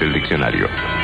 El diccionario.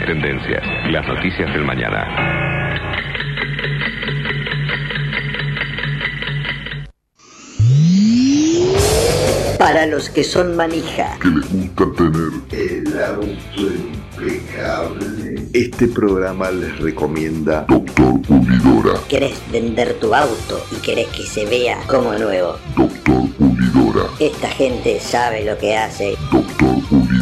Tendencias, las noticias del mañana. Para los que son manija. Que les gusta tener el auto impecable. Este programa les recomienda Doctor Pulidora. ¿Querés vender tu auto y querés que se vea como nuevo? Doctor Pulidora. Esta gente sabe lo que hace. Doctor Pulidora.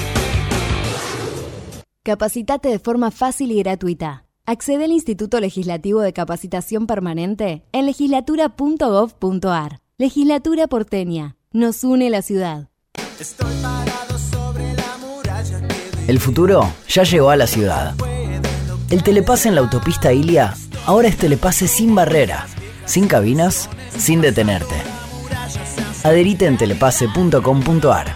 Capacitate de forma fácil y gratuita. Accede al Instituto Legislativo de Capacitación Permanente en legislatura.gov.ar. Legislatura porteña. Nos une la ciudad. El futuro ya llegó a la ciudad. El telepase en la autopista Ilia ahora es telepase sin barrera, sin cabinas, sin detenerte. Adherite en telepase.com.ar.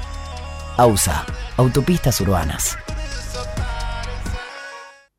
AUSA, Autopistas Urbanas.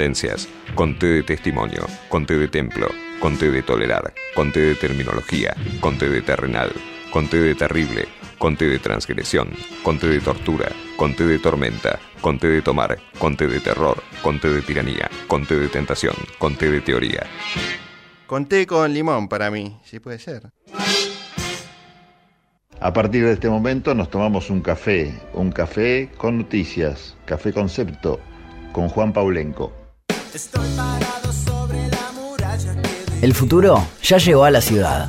Tendencias, conté de testimonio, conté de templo, conté de tolerar, conté de terminología, conté de terrenal, conté de terrible, conté de transgresión, conté de tortura, conté de tormenta, conté de tomar, conté de terror, conté de tiranía, conté de tentación, conté de teoría. Conté con limón para mí, si puede ser. A partir de este momento nos tomamos un café, un café con noticias, café concepto con Juan Paulenco. El futuro ya llegó a la ciudad.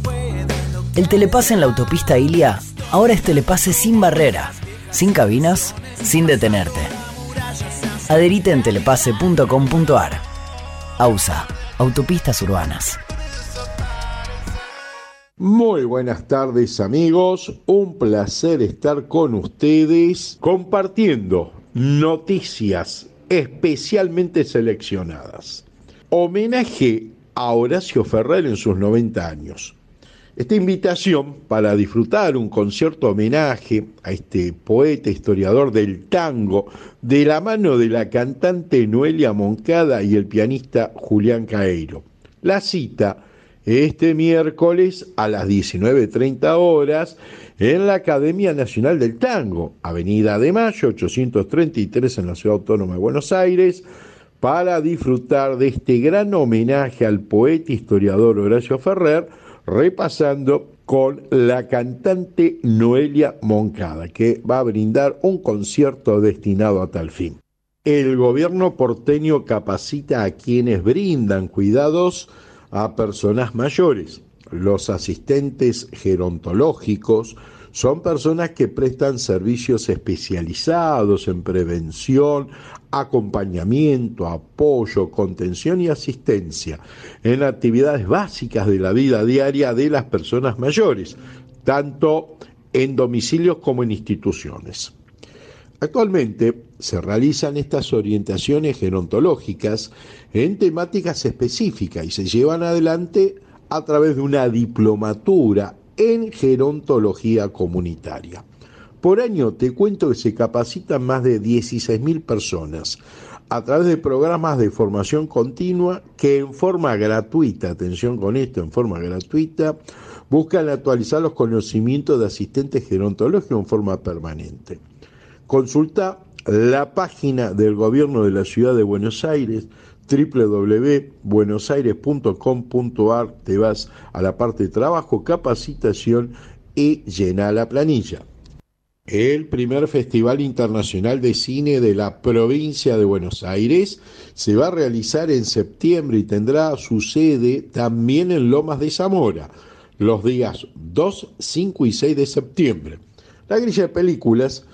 El telepase en la autopista Ilia ahora es telepase sin barrera, sin cabinas, sin detenerte. Adherite en telepase.com.ar. AUSA, Autopistas Urbanas. Muy buenas tardes amigos, un placer estar con ustedes compartiendo noticias especialmente seleccionadas. Homenaje a Horacio Ferrer en sus 90 años. Esta invitación para disfrutar un concierto homenaje a este poeta historiador del tango de la mano de la cantante Noelia Moncada y el pianista Julián Caeiro. La cita este miércoles a las 19.30 horas en la Academia Nacional del Tango, Avenida de Mayo 833 en la Ciudad Autónoma de Buenos Aires, para disfrutar de este gran homenaje al poeta historiador Horacio Ferrer, repasando con la cantante Noelia Moncada, que va a brindar un concierto destinado a tal fin. El gobierno porteño capacita a quienes brindan cuidados a personas mayores. Los asistentes gerontológicos son personas que prestan servicios especializados en prevención, acompañamiento, apoyo, contención y asistencia en actividades básicas de la vida diaria de las personas mayores, tanto en domicilios como en instituciones. Actualmente se realizan estas orientaciones gerontológicas en temáticas específicas y se llevan adelante a través de una diplomatura en gerontología comunitaria. Por año te cuento que se capacitan más de 16.000 personas a través de programas de formación continua que en forma gratuita, atención con esto, en forma gratuita, buscan actualizar los conocimientos de asistentes gerontológicos en forma permanente. Consulta la página del gobierno de la ciudad de Buenos Aires, www.buenosaires.com.ar, te vas a la parte de trabajo, capacitación y llena la planilla. El primer Festival Internacional de Cine de la provincia de Buenos Aires se va a realizar en septiembre y tendrá su sede también en Lomas de Zamora, los días 2, 5 y 6 de septiembre. La grilla de películas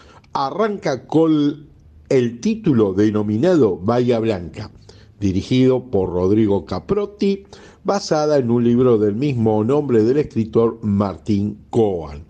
arranca con el título denominado Bahía Blanca dirigido por Rodrigo Caprotti, basada en un libro del mismo nombre del escritor Martín Coan.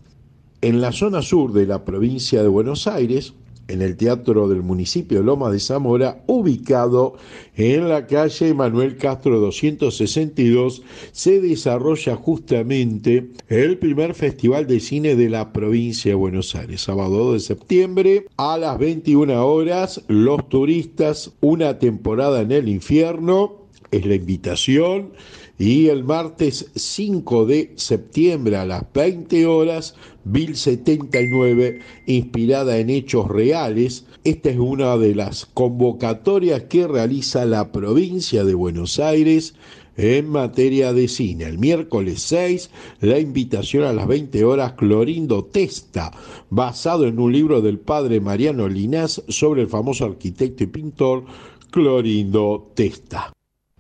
En la zona sur de la provincia de Buenos Aires, en el Teatro del municipio Loma de Zamora, ubicado en la calle Manuel Castro 262, se desarrolla justamente el primer festival de cine de la provincia de Buenos Aires. Sábado 2 de septiembre a las 21 horas, los turistas, una temporada en el infierno, es la invitación y el martes 5 de septiembre a las 20 horas, Bill 79, inspirada en hechos reales. Esta es una de las convocatorias que realiza la provincia de Buenos Aires en materia de cine. El miércoles 6, la invitación a las 20 horas, Clorindo Testa, basado en un libro del padre Mariano Linás sobre el famoso arquitecto y pintor Clorindo Testa.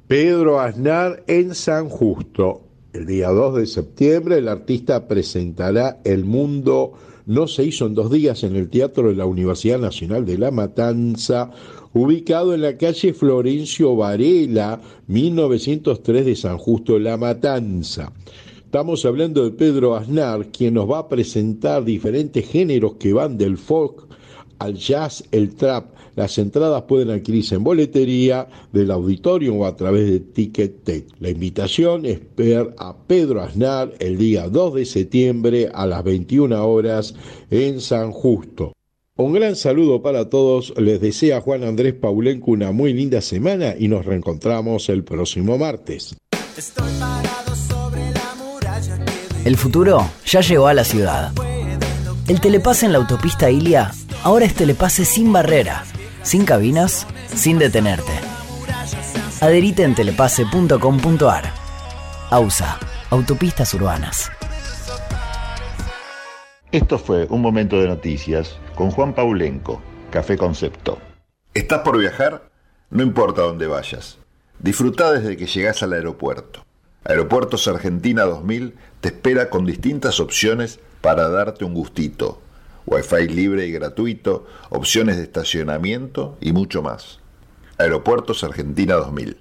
Pedro Aznar en San Justo. El día 2 de septiembre el artista presentará El Mundo no se hizo en dos días en el Teatro de la Universidad Nacional de La Matanza, ubicado en la calle Florencio Varela, 1903 de San Justo La Matanza. Estamos hablando de Pedro Aznar, quien nos va a presentar diferentes géneros que van del folk al jazz, el trap, las entradas pueden adquirirse en boletería del auditorio o a través de Ticket La invitación es ver a Pedro Aznar el día 2 de septiembre a las 21 horas en San Justo. Un gran saludo para todos, les desea Juan Andrés Paulenco una muy linda semana y nos reencontramos el próximo martes. El futuro ya llegó a la ciudad. El telepase en la autopista Ilia ahora es telepase sin barrera sin cabinas, sin detenerte. Adherite en telepase.com.ar. AUSA, Autopistas Urbanas. Esto fue un momento de noticias con Juan Paulenco, Café Concepto. ¿Estás por viajar? No importa dónde vayas. Disfruta desde que llegas al aeropuerto. Aeropuertos Argentina 2000 te espera con distintas opciones para darte un gustito Wi-Fi libre y gratuito, opciones de estacionamiento y mucho más. Aeropuertos Argentina 2000.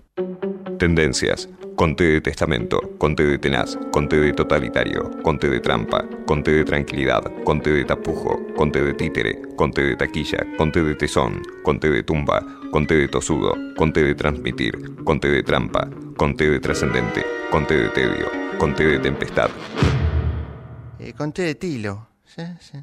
Tendencias. Conte de testamento, conte de tenaz, conte de totalitario, conte de trampa, conte de tranquilidad, conte de tapujo, conte de títere, conte de taquilla, conte de tesón, conte de tumba, conte de tosudo, conte de transmitir, conte de trampa, conte de trascendente, conte de tedio, conte de tempestad. Eh, conte de tilo. Sí, sí.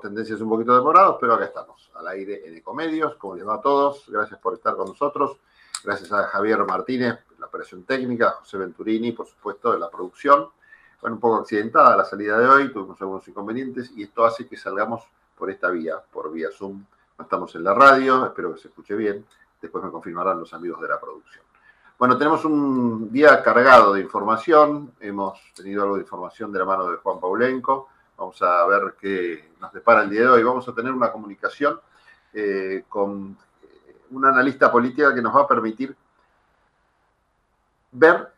Tendencias un poquito demorados, pero acá estamos, al aire en Ecomedios. Como les va a todos, gracias por estar con nosotros. Gracias a Javier Martínez, la operación técnica, José Venturini, por supuesto, de la producción. Bueno, un poco accidentada la salida de hoy, tuvimos algunos inconvenientes y esto hace que salgamos por esta vía, por vía Zoom. No estamos en la radio, espero que se escuche bien. Después me confirmarán los amigos de la producción. Bueno, tenemos un día cargado de información. Hemos tenido algo de información de la mano de Juan Paulenco. Vamos a ver qué nos depara el día de hoy. Vamos a tener una comunicación eh, con un analista política que nos va a permitir ver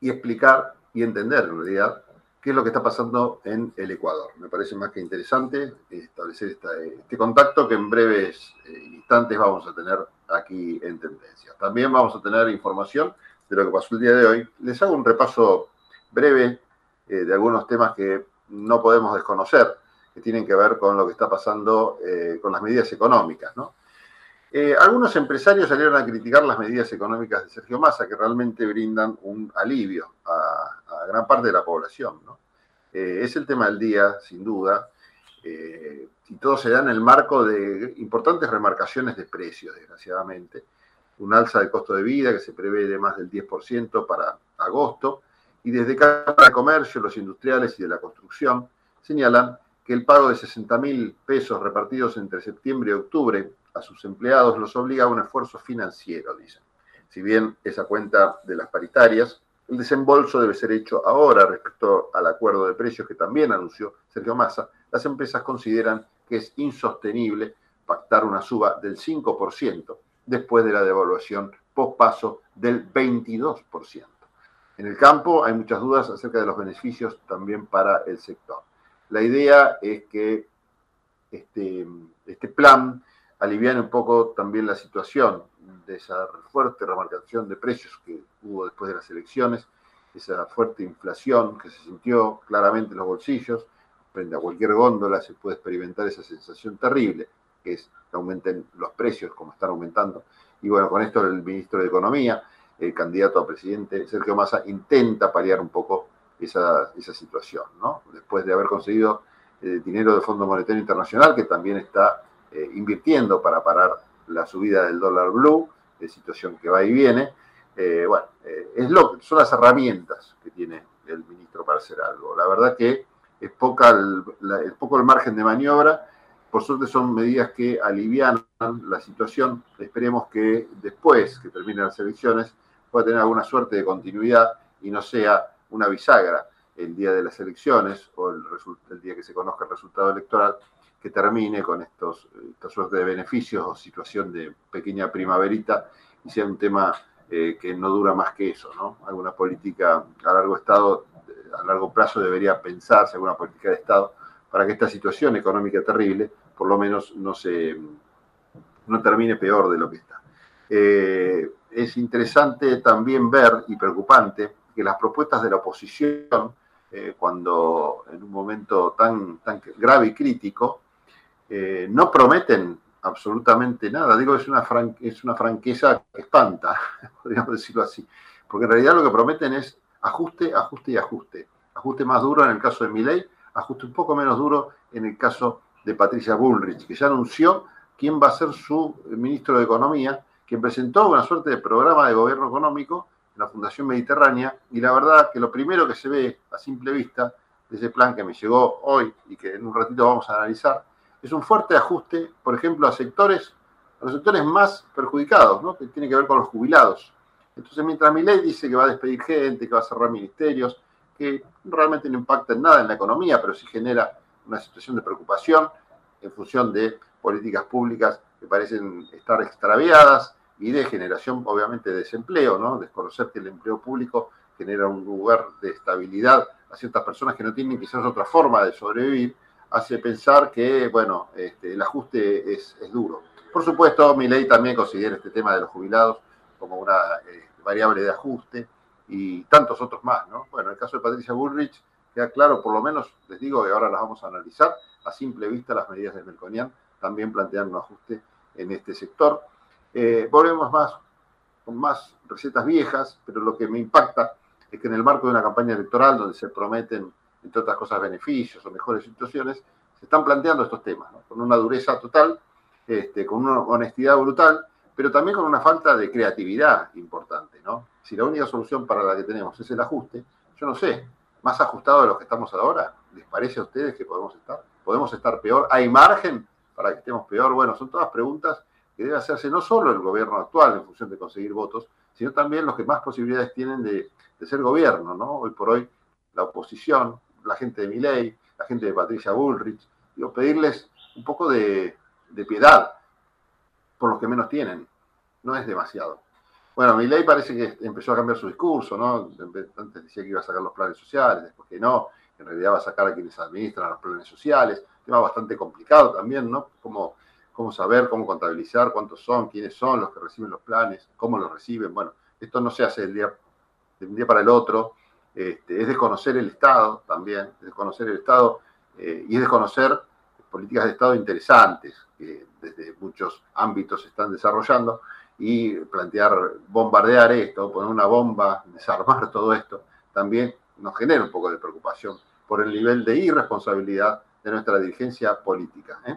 y explicar y entender en realidad qué es lo que está pasando en el Ecuador. Me parece más que interesante establecer este contacto que en breves eh, instantes vamos a tener aquí en Tendencia. También vamos a tener información de lo que pasó el día de hoy. Les hago un repaso breve eh, de algunos temas que no podemos desconocer, que tienen que ver con lo que está pasando eh, con las medidas económicas. Eh, algunos empresarios salieron a criticar las medidas económicas de Sergio Massa, que realmente brindan un alivio a, gran parte de la población. Eh, es el tema del día, sin duda, y todo se da en el marco de importantes remarcaciones de precios, desgraciadamente. Un alza de costo de vida que se prevé de más del 10% para agosto, y desde Cámara de Comercio, los industriales y de la construcción señalan que el pago de 60 mil pesos repartidos entre septiembre y octubre a sus empleados los obliga a un esfuerzo financiero, dicen. Si bien esa cuenta de las paritarias, el desembolso debe ser hecho ahora respecto al acuerdo de precios que también anunció Sergio Massa, las empresas consideran que es insostenible pactar una suba del 5% después de la devaluación post-paso del 22%. En el campo hay muchas dudas acerca de los beneficios también para el sector. La idea es que este, este plan aliviane un poco también la situación de esa fuerte remarcación de precios que hubo después de las elecciones, esa fuerte inflación que se sintió claramente en los bolsillos, frente a cualquier góndola se puede experimentar esa sensación terrible, que es que aumenten los precios como están aumentando. Y bueno, con esto el ministro de Economía, el candidato a presidente Sergio Massa, intenta paliar un poco esa, esa situación, ¿no? Después de haber conseguido eh, dinero del Fondo Monetario Internacional, que también está eh, invirtiendo para parar la subida del dólar blue, de situación que va y viene. Eh, bueno, eh, es lo, son las herramientas que tiene el ministro para hacer algo. La verdad que es, poca el, poco el margen de maniobra. Por suerte son medidas que alivian la situación. Esperemos que después que terminen las elecciones pueda tener alguna suerte de continuidad y no sea una bisagra el día de las elecciones o el, día que se conozca el resultado electoral que termine con estos, esta suerte de beneficios o situación de pequeña primaverita y sea un tema eh, que no dura más que eso, ¿no? Alguna política a largo estado, a largo plazo debería pensarse, alguna política de Estado, para que esta situación económica terrible, por lo menos no se no termine peor de lo que está. Eh, es interesante también ver y preocupante que las propuestas de la oposición, eh, cuando en un momento tan, tan grave y crítico, eh, no prometen absolutamente nada. Digo, es una, es una franqueza que espanta, podríamos decirlo así. Porque en realidad lo que prometen es ajuste, ajuste y ajuste. Ajuste más duro en el caso de Milei, ajuste un poco menos duro en el caso de Patricia Bullrich, que ya anunció quién va a ser su ministro de Economía, quien presentó una suerte de programa de gobierno económico en la Fundación Mediterránea, y la verdad que lo primero que se ve a simple vista de ese plan que me llegó hoy y que en un ratito vamos a analizar, es un fuerte ajuste, por ejemplo, a sectores, a los sectores más perjudicados, ¿no? que tiene que ver con los jubilados. Entonces, mientras mi ley dice que va a despedir gente, que va a cerrar ministerios, que realmente no impacta en nada en la economía, pero sí genera una situación de preocupación en función de políticas públicas que parecen estar extraviadas y de generación, obviamente, de desempleo, ¿no? Desconocer que el empleo público genera un lugar de estabilidad a ciertas personas que no tienen quizás otra forma de sobrevivir hace pensar que, bueno, este, el ajuste es, duro. Por supuesto, mi ley también considera este tema de los jubilados como una eh, variable de ajuste y tantos otros más, ¿no? Bueno, en el caso de Patricia Bullrich queda claro, por lo menos les digo que ahora las vamos a analizar, a simple vista las medidas de Melconian también plantean un ajuste en este sector. Eh, volvemos más con más recetas viejas, pero lo que me impacta es que en el marco de una campaña electoral donde se prometen entre otras cosas, beneficios o mejores situaciones, se están planteando estos temas, ¿no? con una dureza total, este, con una honestidad brutal, pero también con una falta de creatividad importante. ¿no? Si la única solución para la que tenemos es el ajuste, yo no sé, más ajustado de lo que estamos ahora, ¿les parece a ustedes que podemos estar? ¿Podemos estar peor? ¿Hay margen para que estemos peor? Bueno, son todas preguntas que debe hacerse no solo el gobierno actual en función de conseguir votos, sino también los que más posibilidades tienen de, ser gobierno, ¿no? Hoy por hoy, la oposición, la gente de Miley, la gente de Patricia Bullrich, digo, pedirles un poco de, piedad por los que menos tienen. No es demasiado. Bueno, Milei parece que empezó a cambiar su discurso, ¿no? Antes decía que iba a sacar los planes sociales, después que no, en realidad va a sacar a quienes administran los planes sociales, tema bastante complicado también, ¿no? Como cómo saber, cómo contabilizar, cuántos son, quiénes son los que reciben los planes, cómo los reciben. Bueno, esto no se hace del día, de un día para el otro, este, es desconocer el Estado también, es desconocer el Estado eh, y es desconocer políticas de Estado interesantes que desde muchos ámbitos se están desarrollando y plantear bombardear esto, poner una bomba, desarmar todo esto, también nos genera un poco de preocupación por el nivel de irresponsabilidad de nuestra dirigencia política. ¿eh?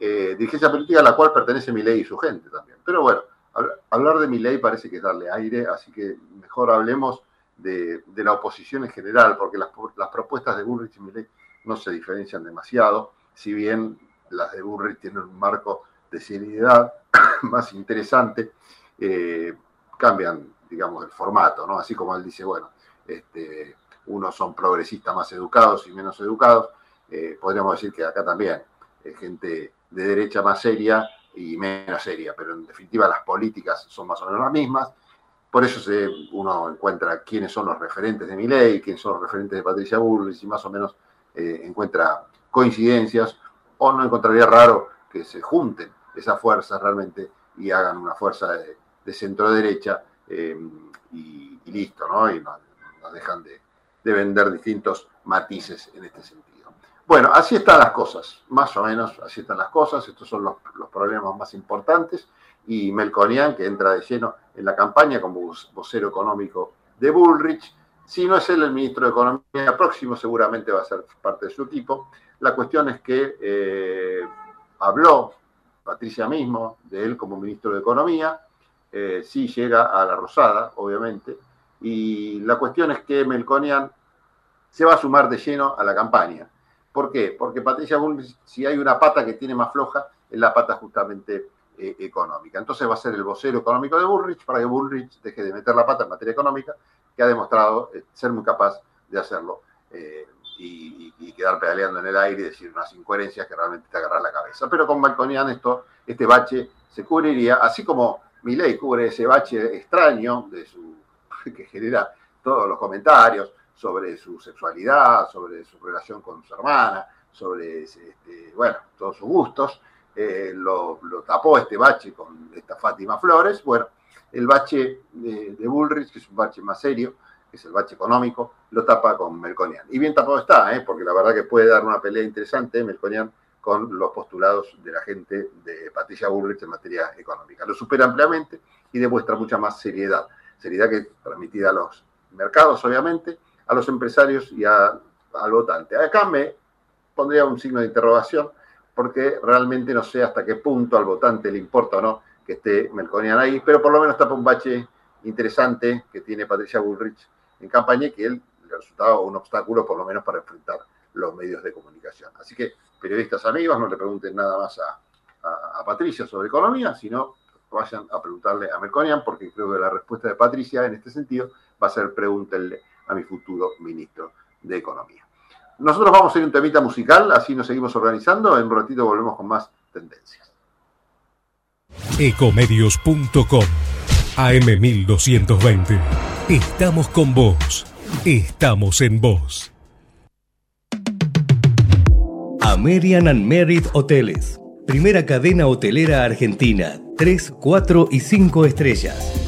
Eh, dirigencia política a la cual pertenece mi ley y su gente también. Pero bueno, hablar de mi ley parece que es darle aire, así que mejor hablemos de, la oposición en general, porque las, propuestas de Bullrich y Milley no se diferencian demasiado, si bien las de Bullrich tienen un marco de seriedad más interesante, eh, cambian, digamos, el formato, ¿no? Así como él dice, bueno, este, unos son progresistas más educados y menos educados, eh, podríamos decir que acá también, gente de derecha más seria y menos seria, pero en definitiva las políticas son más o menos las mismas. Por eso se, uno encuentra quiénes son los referentes de mi ley, quiénes son los referentes de Patricia Bullrich y más o menos eh, encuentra coincidencias o no encontraría raro que se junten esas fuerzas realmente y hagan una fuerza de, centro derecha eh, y, listo, ¿no? Y no, dejan de vender distintos matices en este sentido. Bueno, así están las cosas, más o menos así están las cosas, estos son los, problemas más importantes y Melconian, que entra de lleno en la campaña como vocero económico de Bullrich, si no es él el ministro de Economía próximo, seguramente va a ser parte de su equipo. La cuestión es que eh, habló Patricia mismo de él como ministro de Economía, eh, sí llega a la Rosada, obviamente, y la cuestión es que Melconian se va a sumar de lleno a la campaña. ¿Por qué? Porque Patricia Bullrich, si hay una pata que tiene más floja, es la pata justamente eh, económica. Entonces va a ser el vocero económico de Bullrich para que Bullrich deje de meter la pata en materia económica, que ha demostrado eh, ser muy capaz de hacerlo eh, y, quedar pedaleando en el aire y decir unas incoherencias que realmente te agarran la cabeza. Pero con Balconian esto, este bache se cubriría, así como Milei cubre ese bache extraño de su, que genera todos los comentarios, sobre su sexualidad, sobre su relación con su hermana, sobre, este, bueno, todos sus gustos. Eh, lo, tapó este bache con esta Fátima Flores. Bueno, el bache de, Bullrich, que es un bache más serio, que es el bache económico, lo tapa con Melconian. Y bien tapado está, ¿eh? porque la verdad que puede dar una pelea interesante Melconian con los postulados de la gente de Patricia Bullrich en materia económica. Lo supera ampliamente y demuestra mucha más seriedad. Seriedad que transmitida a los mercados, obviamente, a los empresarios y al votante. Acá me pondría un signo de interrogación porque realmente no sé hasta qué punto al votante le importa o no que esté Melconian ahí, pero por lo menos tapa un bache interesante que tiene Patricia Bullrich en campaña y que él le resultaba un obstáculo por lo menos para enfrentar los medios de comunicación. Así que periodistas amigos, no le pregunten nada más a, Patricia sobre economía, sino vayan a preguntarle a Melconian, porque creo que la respuesta de Patricia en este sentido va a ser pregúntenle a mi futuro ministro de Economía. Nosotros vamos a ir un temita musical, así nos seguimos organizando. En un ratito volvemos con más tendencias. Ecomedios.com AM1220. Estamos con vos. Estamos en vos. American and Merit Hoteles. Primera cadena hotelera argentina. 3, 4 y 5 estrellas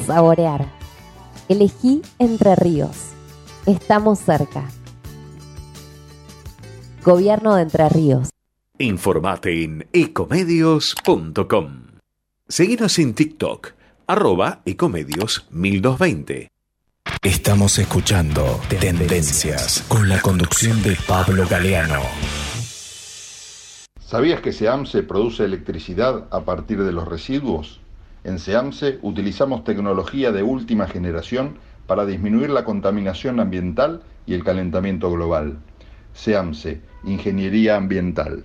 saborear. Elegí Entre Ríos. Estamos cerca. Gobierno de Entre Ríos. Informate en ecomedios.com. Seguinos en TikTok, arroba ecomedios 1220. Estamos escuchando Tendencias con la conducción de Pablo Galeano. ¿Sabías que SEAMSE produce electricidad a partir de los residuos? En SEAMSE utilizamos tecnología de última generación para disminuir la contaminación ambiental y el calentamiento global. SEAMSE, Ingeniería Ambiental.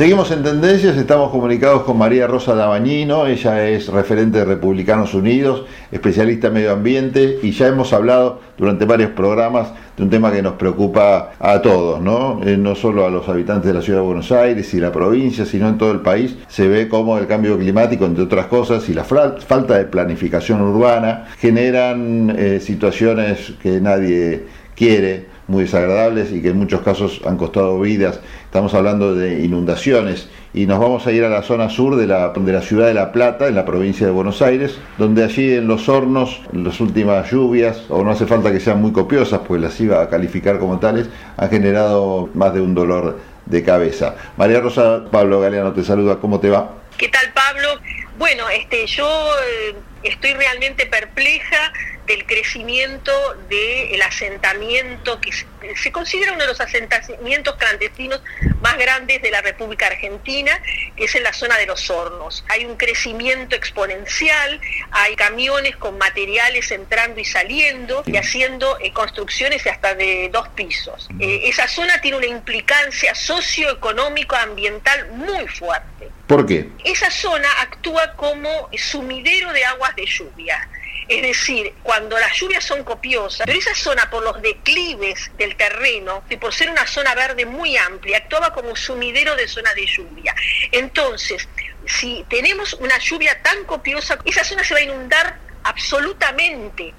Seguimos en Tendencias, estamos comunicados con María Rosa Dabañino, ella es referente de Republicanos Unidos, especialista en medio ambiente y ya hemos hablado durante varios programas de un tema que nos preocupa a todos, ¿no? Eh, no solo a los habitantes de la ciudad de Buenos Aires y la provincia, sino en todo el país. Se ve cómo el cambio climático, entre otras cosas, y la falta de planificación urbana generan eh, situaciones que nadie quiere muy desagradables y que en muchos casos han costado vidas. Estamos hablando de inundaciones y nos vamos a ir a la zona sur de la, de la ciudad de La Plata, en la provincia de Buenos Aires, donde allí en los hornos, en las últimas lluvias, o no hace falta que sean muy copiosas, pues las iba a calificar como tales, han generado más de un dolor de cabeza. María Rosa Pablo Galeano te saluda, ¿cómo te va? ¿Qué tal Pablo? Bueno, este, yo eh, estoy realmente perpleja del crecimiento del asentamiento que se, se considera uno de los asentamientos clandestinos más grandes de la República Argentina, que es en la zona de los hornos. Hay un crecimiento exponencial, hay camiones con materiales entrando y saliendo y haciendo eh, construcciones hasta de dos pisos. Eh, esa zona tiene una implicancia socioeconómico ambiental muy fuerte. ¿Por qué? Esa zona actúa como sumidero de aguas de lluvia. Es decir, cuando las lluvias son copiosas, pero esa zona por los declives del terreno y por ser una zona verde muy amplia, actuaba como sumidero de zona de lluvia. Entonces, si tenemos una lluvia tan copiosa, esa zona se va a inundar absolutamente.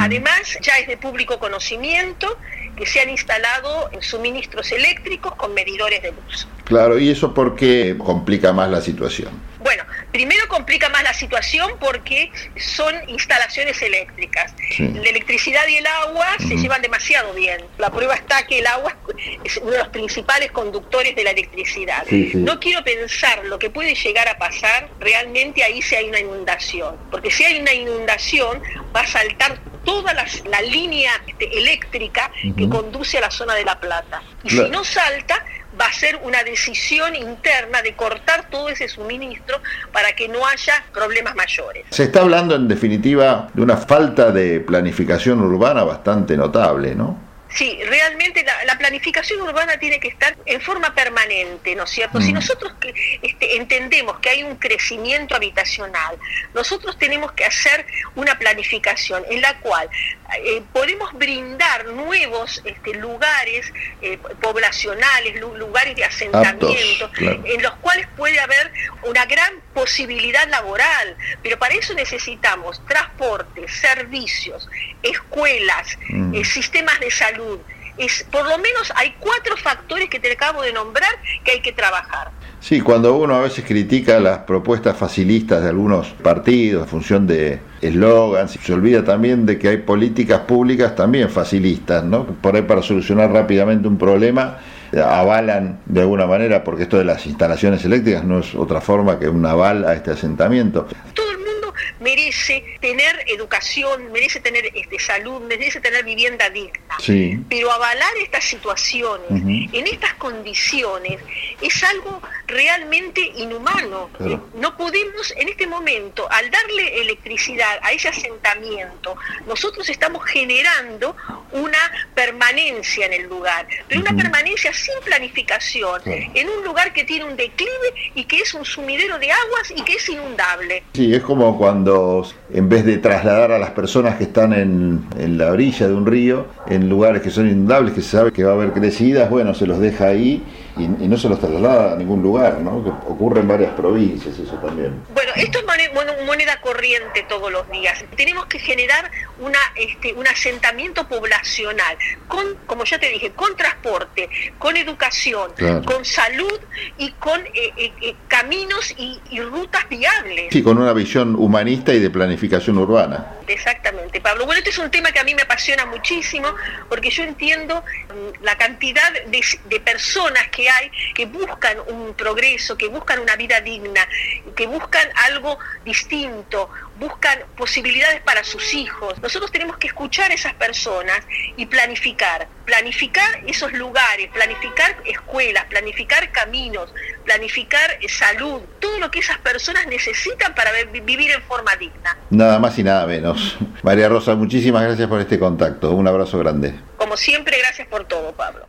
Además, ya es de público conocimiento que se han instalado suministros eléctricos con medidores de luz. Claro, y eso porque complica más la situación. Bueno, primero complica más la situación porque son instalaciones eléctricas. Sí. La electricidad y el agua se llevan demasiado bien. La prueba está que el agua es uno de los principales conductores de la electricidad. Sí, sí. No quiero pensar lo que puede llegar a pasar realmente ahí si hay una inundación. Porque si hay una inundación va a saltar toda la, la línea este, eléctrica que conduce a la zona de La Plata. Y Claro. si no salta, va a ser una decisión interna de cortar todo ese suministro para que no haya problemas mayores. Se está hablando en definitiva de una falta de planificación urbana bastante notable, ¿no? Sí, realmente la, la planificación urbana tiene que estar en forma permanente, ¿no es cierto? Si Mm. nosotros este, entendemos que hay un crecimiento habitacional, nosotros tenemos que hacer una planificación en la cual eh, podemos brindar nuevos este, lugares eh, poblacionales, lu- lugares de asentamiento, claro. en los cuales puede haber una gran posibilidad laboral, pero para eso necesitamos transporte, servicios, escuelas, Mm. eh, sistemas de salud. Es, por lo menos hay cuatro factores que te acabo de nombrar que hay que trabajar. Sí, cuando uno a veces critica las propuestas facilistas de algunos partidos en función de eslogans, se olvida también de que hay políticas públicas también facilistas, ¿no? Por ahí para solucionar rápidamente un problema eh, avalan de alguna manera, porque esto de las instalaciones eléctricas no es otra forma que un aval a este asentamiento. Merece tener educación, merece tener este, salud, merece tener vivienda digna. Sí. Pero avalar estas situaciones en estas condiciones es algo realmente inhumano. Claro. No podemos, en este momento, al darle electricidad a ese asentamiento, nosotros estamos generando una permanencia en el lugar, pero una permanencia sin planificación, Claro. en un lugar que tiene un declive y que es un sumidero de aguas y que es inundable. Sí, es como cuando en vez de trasladar a las personas que están en, en la orilla de un río, en lugares que son inundables, que se sabe que va a haber crecidas, bueno, se los deja ahí y, y no se los traslada a ningún lugar, ¿no? Que ocurre en varias provincias eso también. Bueno, esto es mone- mon- moneda corriente todos los días. Tenemos que generar una, este, un asentamiento poblacional, con, como ya te dije, con transporte, con educación, Claro. con salud y con eh, eh, eh, caminos y, y rutas viables. Sí, con una visión humanista y de planificación urbana. Exactamente, Pablo. Bueno, este es un tema que a mí me apasiona muchísimo porque yo entiendo mm, la cantidad de, de personas que hay que buscan un progreso, que buscan una vida digna, que buscan algo distinto, buscan posibilidades para sus hijos. Nosotros tenemos que escuchar a esas personas y planificar, planificar esos lugares, planificar escuelas, planificar caminos, planificar eh, salud, todo lo que esas personas necesitan para vi- vivir en forma digna. Nada más y nada menos. María Rosa, muchísimas gracias por este contacto. Un abrazo grande. Como siempre, gracias por todo, Pablo.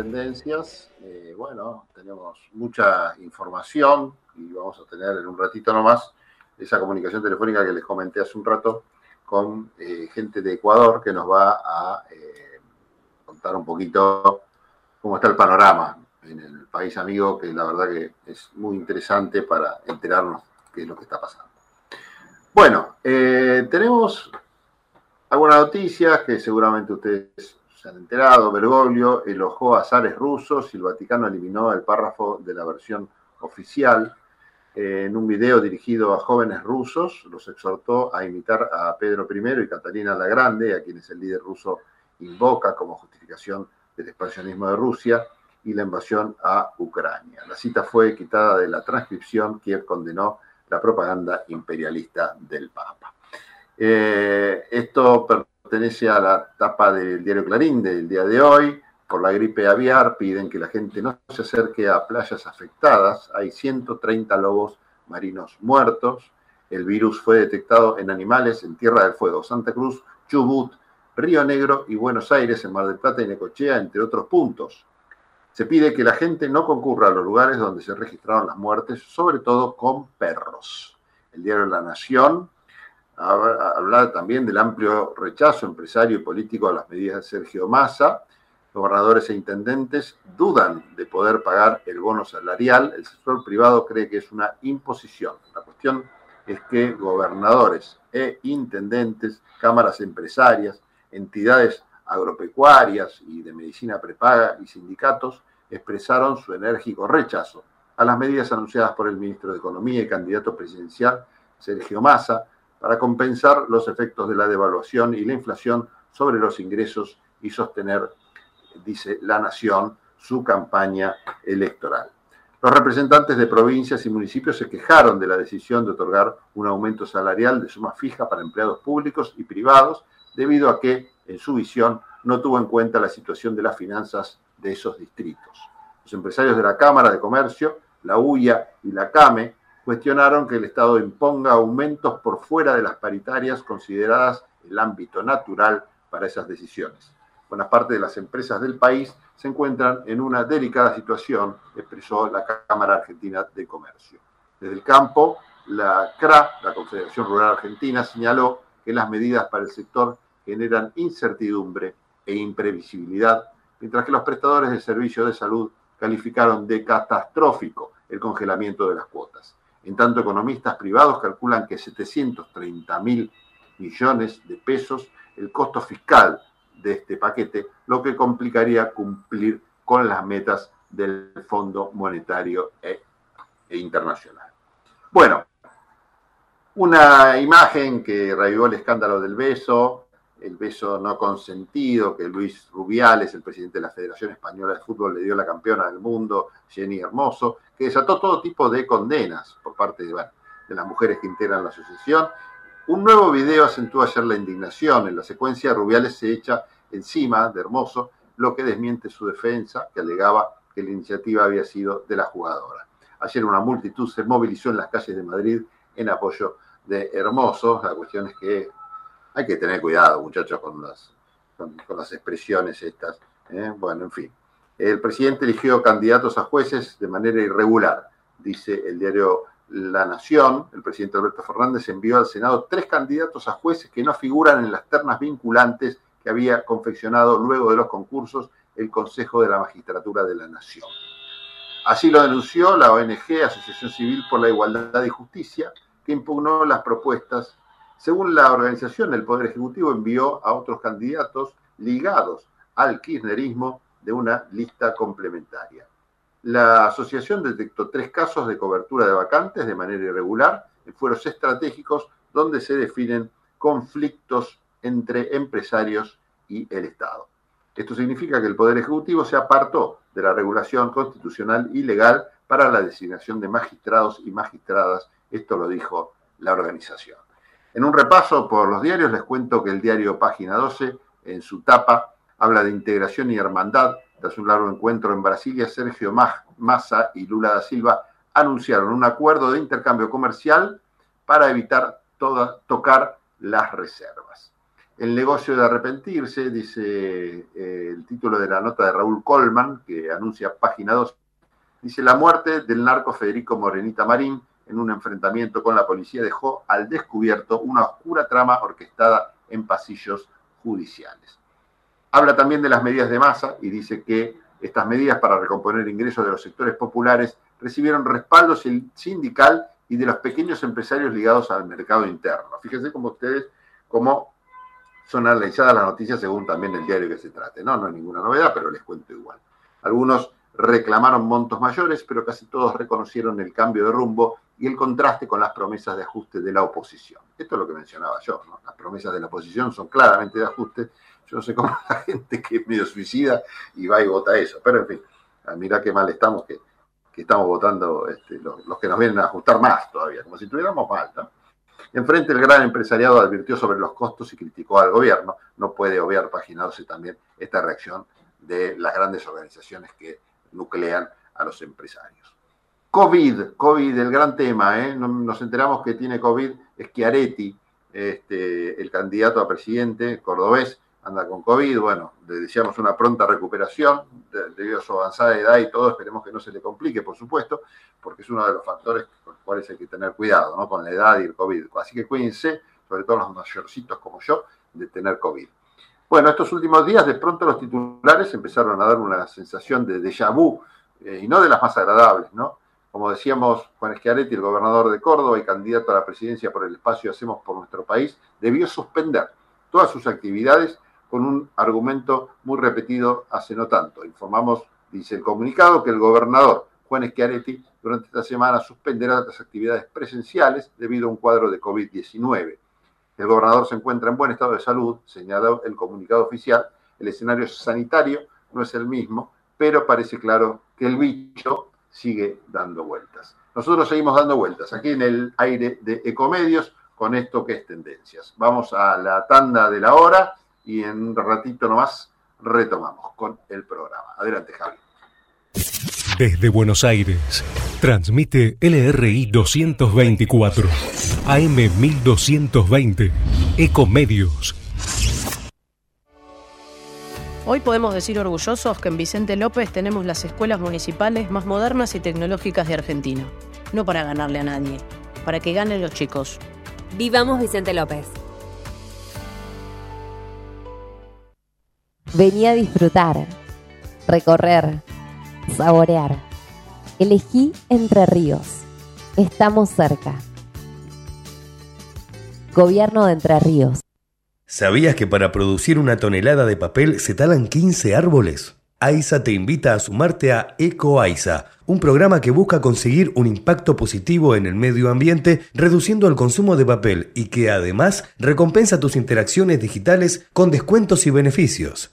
Tendencias. Eh, bueno, tenemos mucha información y vamos a tener en un ratito nomás esa comunicación telefónica que les comenté hace un rato con eh, gente de Ecuador que nos va a eh, contar un poquito cómo está el panorama en el país amigo, que la verdad que es muy interesante para enterarnos qué es lo que está pasando. Bueno, tenemos algunas noticias que seguramente ustedes se han enterado. Bergoglio elogió a zares rusos y el Vaticano eliminó el párrafo de la versión oficial. Eh, en un video dirigido a jóvenes rusos, los exhortó a imitar a Pedro I y Catalina la Grande, a quienes el líder ruso invoca como justificación del expansionismo de Rusia y la invasión a Ucrania. La cita fue quitada de la transcripción que condenó la propaganda imperialista del Papa. Eh, esto pertenece a la tapa del diario Clarín del día de hoy. Por la gripe aviar piden que la gente no se acerque a playas afectadas. Hay 130 lobos marinos muertos. El virus fue detectado en animales en Tierra del Fuego, Santa Cruz, Chubut, Río Negro y Buenos Aires, en Mar del Plata y Necochea, entre otros puntos. Se pide que la gente no concurra a los lugares donde se registraron las muertes, sobre todo con perros. El diario La Nación habla también del amplio rechazo empresario y político a las medidas de Sergio Massa. Gobernadores e intendentes dudan de poder pagar el bono salarial. El sector privado cree que es una imposición. La cuestión es que gobernadores e intendentes, cámaras empresarias, entidades agropecuarias y de medicina prepaga y sindicatos expresaron su enérgico rechazo a las medidas anunciadas por el ministro de Economía y candidato presidencial Sergio Massa para compensar los efectos de la devaluación y la inflación sobre los ingresos y sostener, dice la Nación, su campaña electoral. Los representantes de provincias y municipios se quejaron de la decisión de otorgar un aumento salarial de suma fija para empleados públicos y privados, debido a que, en su visión, no tuvo en cuenta la situación de las finanzas de esos distritos. Los empresarios de la Cámara de Comercio, la UIA y la CAME cuestionaron que el Estado imponga aumentos por fuera de las paritarias consideradas el ámbito natural para esas decisiones. Buena parte de las empresas del país se encuentran en una delicada situación, expresó la Cámara Argentina de Comercio. Desde el campo, la CRA, la Confederación Rural Argentina, señaló que las medidas para el sector generan incertidumbre e imprevisibilidad, mientras que los prestadores de servicios de salud calificaron de catastrófico el congelamiento de las cuotas. En tanto, economistas privados calculan que 730 mil millones de pesos el costo fiscal de este paquete, lo que complicaría cumplir con las metas del Fondo Monetario e, e Internacional. Bueno, una imagen que revivó el escándalo del beso, el beso no consentido que Luis Rubiales, el presidente de la Federación Española de Fútbol, le dio a la campeona del mundo, Jenny Hermoso, que desató todo tipo de condenas por parte de, las mujeres que integran la asociación. Un nuevo video acentúa ayer la indignación. En la secuencia, Rubiales se echa encima de Hermoso, lo que desmiente su defensa, que alegaba que la iniciativa había sido de la jugadora. Ayer una multitud se movilizó en las calles de Madrid en apoyo de Hermoso. La cuestión es que hay que tener cuidado, muchachos, con las, con las expresiones estas. ¿eh? Bueno, en fin. El presidente eligió candidatos a jueces de manera irregular, dice el diario La Nación. El presidente Alberto Fernández envió al Senado tres candidatos a jueces que no figuran en las ternas vinculantes que había confeccionado luego de los concursos el Consejo de la Magistratura de la Nación. Así lo denunció la ONG Asociación Civil por la Igualdad y Justicia, que impugnó las propuestas. Según la organización, el Poder Ejecutivo envió a otros candidatos ligados al kirchnerismo de una lista complementaria. La asociación detectó tres casos de cobertura de vacantes de manera irregular en fueros estratégicos donde se definen conflictos entre empresarios y el Estado. Esto significa que el Poder Ejecutivo se apartó de la regulación constitucional y legal para la designación de magistrados y magistradas. Esto lo dijo la organización. En un repaso por los diarios les cuento que el diario Página 12, en su tapa, habla de integración y hermandad. Tras un largo encuentro en Brasilia, Sergio Massa y Lula da Silva anunciaron un acuerdo de intercambio comercial para evitar toda, tocar las reservas. El negocio de arrepentirse, dice eh, el título de la nota de Raúl Colman, que anuncia página 2, dice la muerte del narco Federico Morenita Marín en un enfrentamiento con la policía dejó al descubierto una oscura trama orquestada en pasillos judiciales. Habla también de las medidas de masa y dice que estas medidas para recomponer ingresos de los sectores populares recibieron respaldo sindical y de los pequeños empresarios ligados al mercado interno. Fíjense cómo ustedes, cómo son analizadas las noticias según también el diario que se trate. No, no hay ninguna novedad, pero les cuento igual. Algunos reclamaron montos mayores, pero casi todos reconocieron el cambio de rumbo y el contraste con las promesas de ajuste de la oposición. Esto es lo que mencionaba yo, ¿no? Las promesas de la oposición son claramente de ajuste. Yo no sé cómo la gente que es medio suicida y va y vota eso, pero en fin, mira qué mal estamos que, que estamos votando este, los, los, que nos vienen a ajustar más todavía, como si tuviéramos mal. Enfrente, el gran empresariado advirtió sobre los costos y criticó al gobierno. No puede obviar, página 12 también, esta reacción de las grandes organizaciones que nuclean a los empresarios. COVID, COVID, el gran tema, ¿eh? nos enteramos que tiene COVID Schiaretti, este, el candidato a presidente cordobés, anda con COVID, bueno, le deseamos una pronta recuperación debido a su avanzada edad y todo, esperemos que no se le complique, por supuesto, porque es uno de los factores con los cuales hay que tener cuidado, ¿no? Con la edad y el COVID. Así que cuídense, sobre todo los mayorcitos como yo, de tener COVID. Bueno, estos últimos días de pronto los titulares empezaron a dar una sensación de déjà vu, eh, y no de las más agradables, ¿no? Como decíamos, Juan Schiaretti, el gobernador de Córdoba y candidato a la presidencia por el espacio Hacemos por nuestro país, debió suspender todas sus actividades con un argumento muy repetido hace no tanto. Informamos, dice el comunicado, que el gobernador Juan Schiaretti durante esta semana suspenderá las actividades presenciales debido a un cuadro de COVID-19. El gobernador se encuentra en buen estado de salud, señaló el comunicado oficial. El escenario sanitario no es el mismo, pero parece claro que el bicho sigue dando vueltas. Nosotros seguimos dando vueltas aquí en el aire de Ecomedios con esto que es tendencias. Vamos a la tanda de la hora y en un ratito nomás retomamos con el programa. Adelante, Javi. Desde Buenos Aires, transmite LRI 224, AM 1220, Ecomedios. Hoy podemos decir orgullosos que en Vicente López tenemos las escuelas municipales más modernas y tecnológicas de Argentina. No para ganarle a nadie, para que ganen los chicos. Vivamos Vicente López. Vení a disfrutar, recorrer, saborear. Elegí Entre Ríos. Estamos cerca. Gobierno de Entre Ríos. ¿Sabías que para producir una tonelada de papel se talan 15 árboles? AISA te invita a sumarte a Eco AISA, un programa que busca conseguir un impacto positivo en el medio ambiente reduciendo el consumo de papel y que además recompensa tus interacciones digitales con descuentos y beneficios.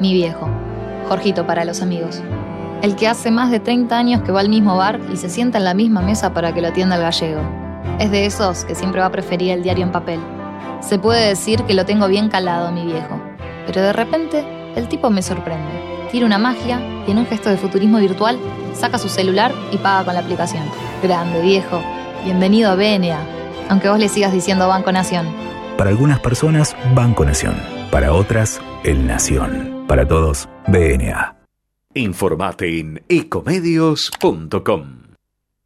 mi viejo. Jorgito para los amigos. El que hace más de 30 años que va al mismo bar y se sienta en la misma mesa para que lo atienda el gallego. Es de esos que siempre va a preferir el diario en papel. Se puede decir que lo tengo bien calado, mi viejo. Pero de repente, el tipo me sorprende. Tira una magia y en un gesto de futurismo virtual saca su celular y paga con la aplicación. Grande, viejo. Bienvenido a BNA. Aunque vos le sigas diciendo Banco Nación. Para algunas personas, Banco Nación. Para otras, El Nación. Para todos, BNA. Informate en ecomedios.com.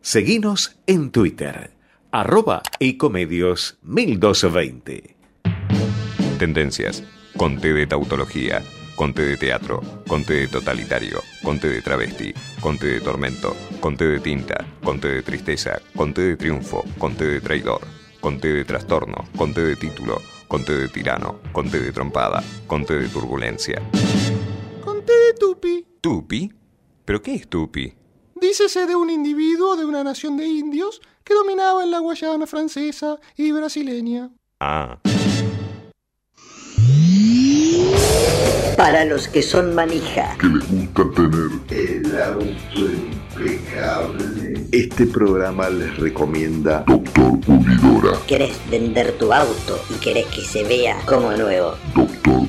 Seguinos en Twitter, arroba ecomedios 1220. Tendencias. Conté de tautología. Conté de teatro. Conté de totalitario. Conté de travesti. Conté de tormento. Conté de tinta. Conté de tristeza. Conté de triunfo. Conté de traidor. Conté de trastorno. Conté de título. Conté de tirano. Conté de trompada. Conté de turbulencia. Conté de Tupi. ¿Tupi? ¿Pero qué es Tupi? Dícese de un individuo de una nación de indios que dominaba en la Guayana francesa y brasileña. Ah. Para los que son manija. Que les gusta tener el auto impecable. Este programa les recomienda Doctor Pulidora. ¿Querés vender tu auto y querés que se vea como nuevo? Doctor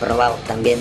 Probamos también.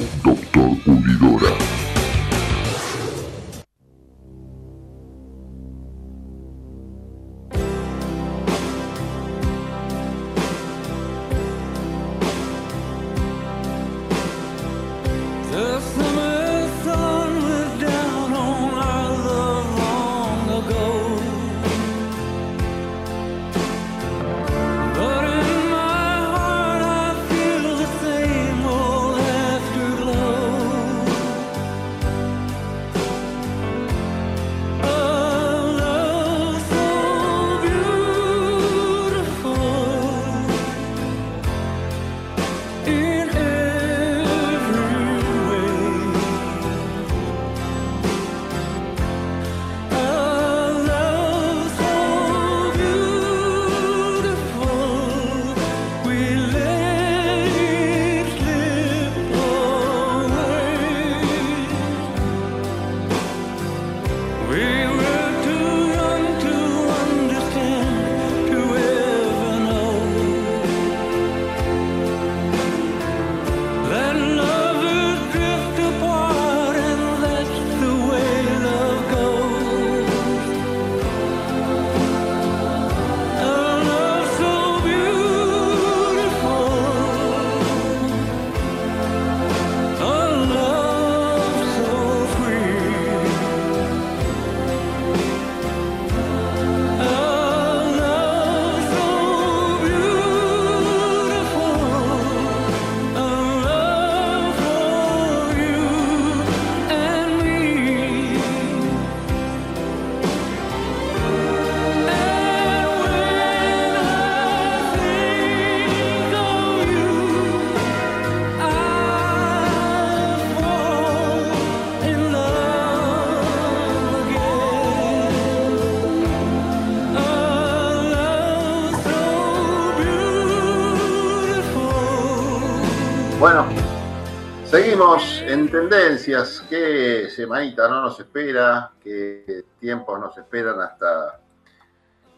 Seguimos en tendencias. ¿Qué semanita no nos espera? ¿Qué tiempos nos esperan hasta,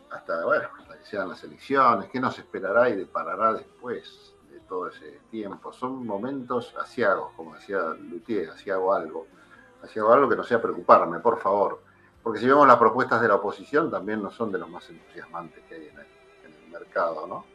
hasta, bueno, hasta que sean las elecciones? ¿Qué nos esperará y deparará después de todo ese tiempo? Son momentos asiagos, como decía Lutier, asiago algo. Asiago algo que no sea preocuparme, por favor. Porque si vemos las propuestas de la oposición, también no son de los más entusiasmantes que hay en el, en el mercado, ¿no?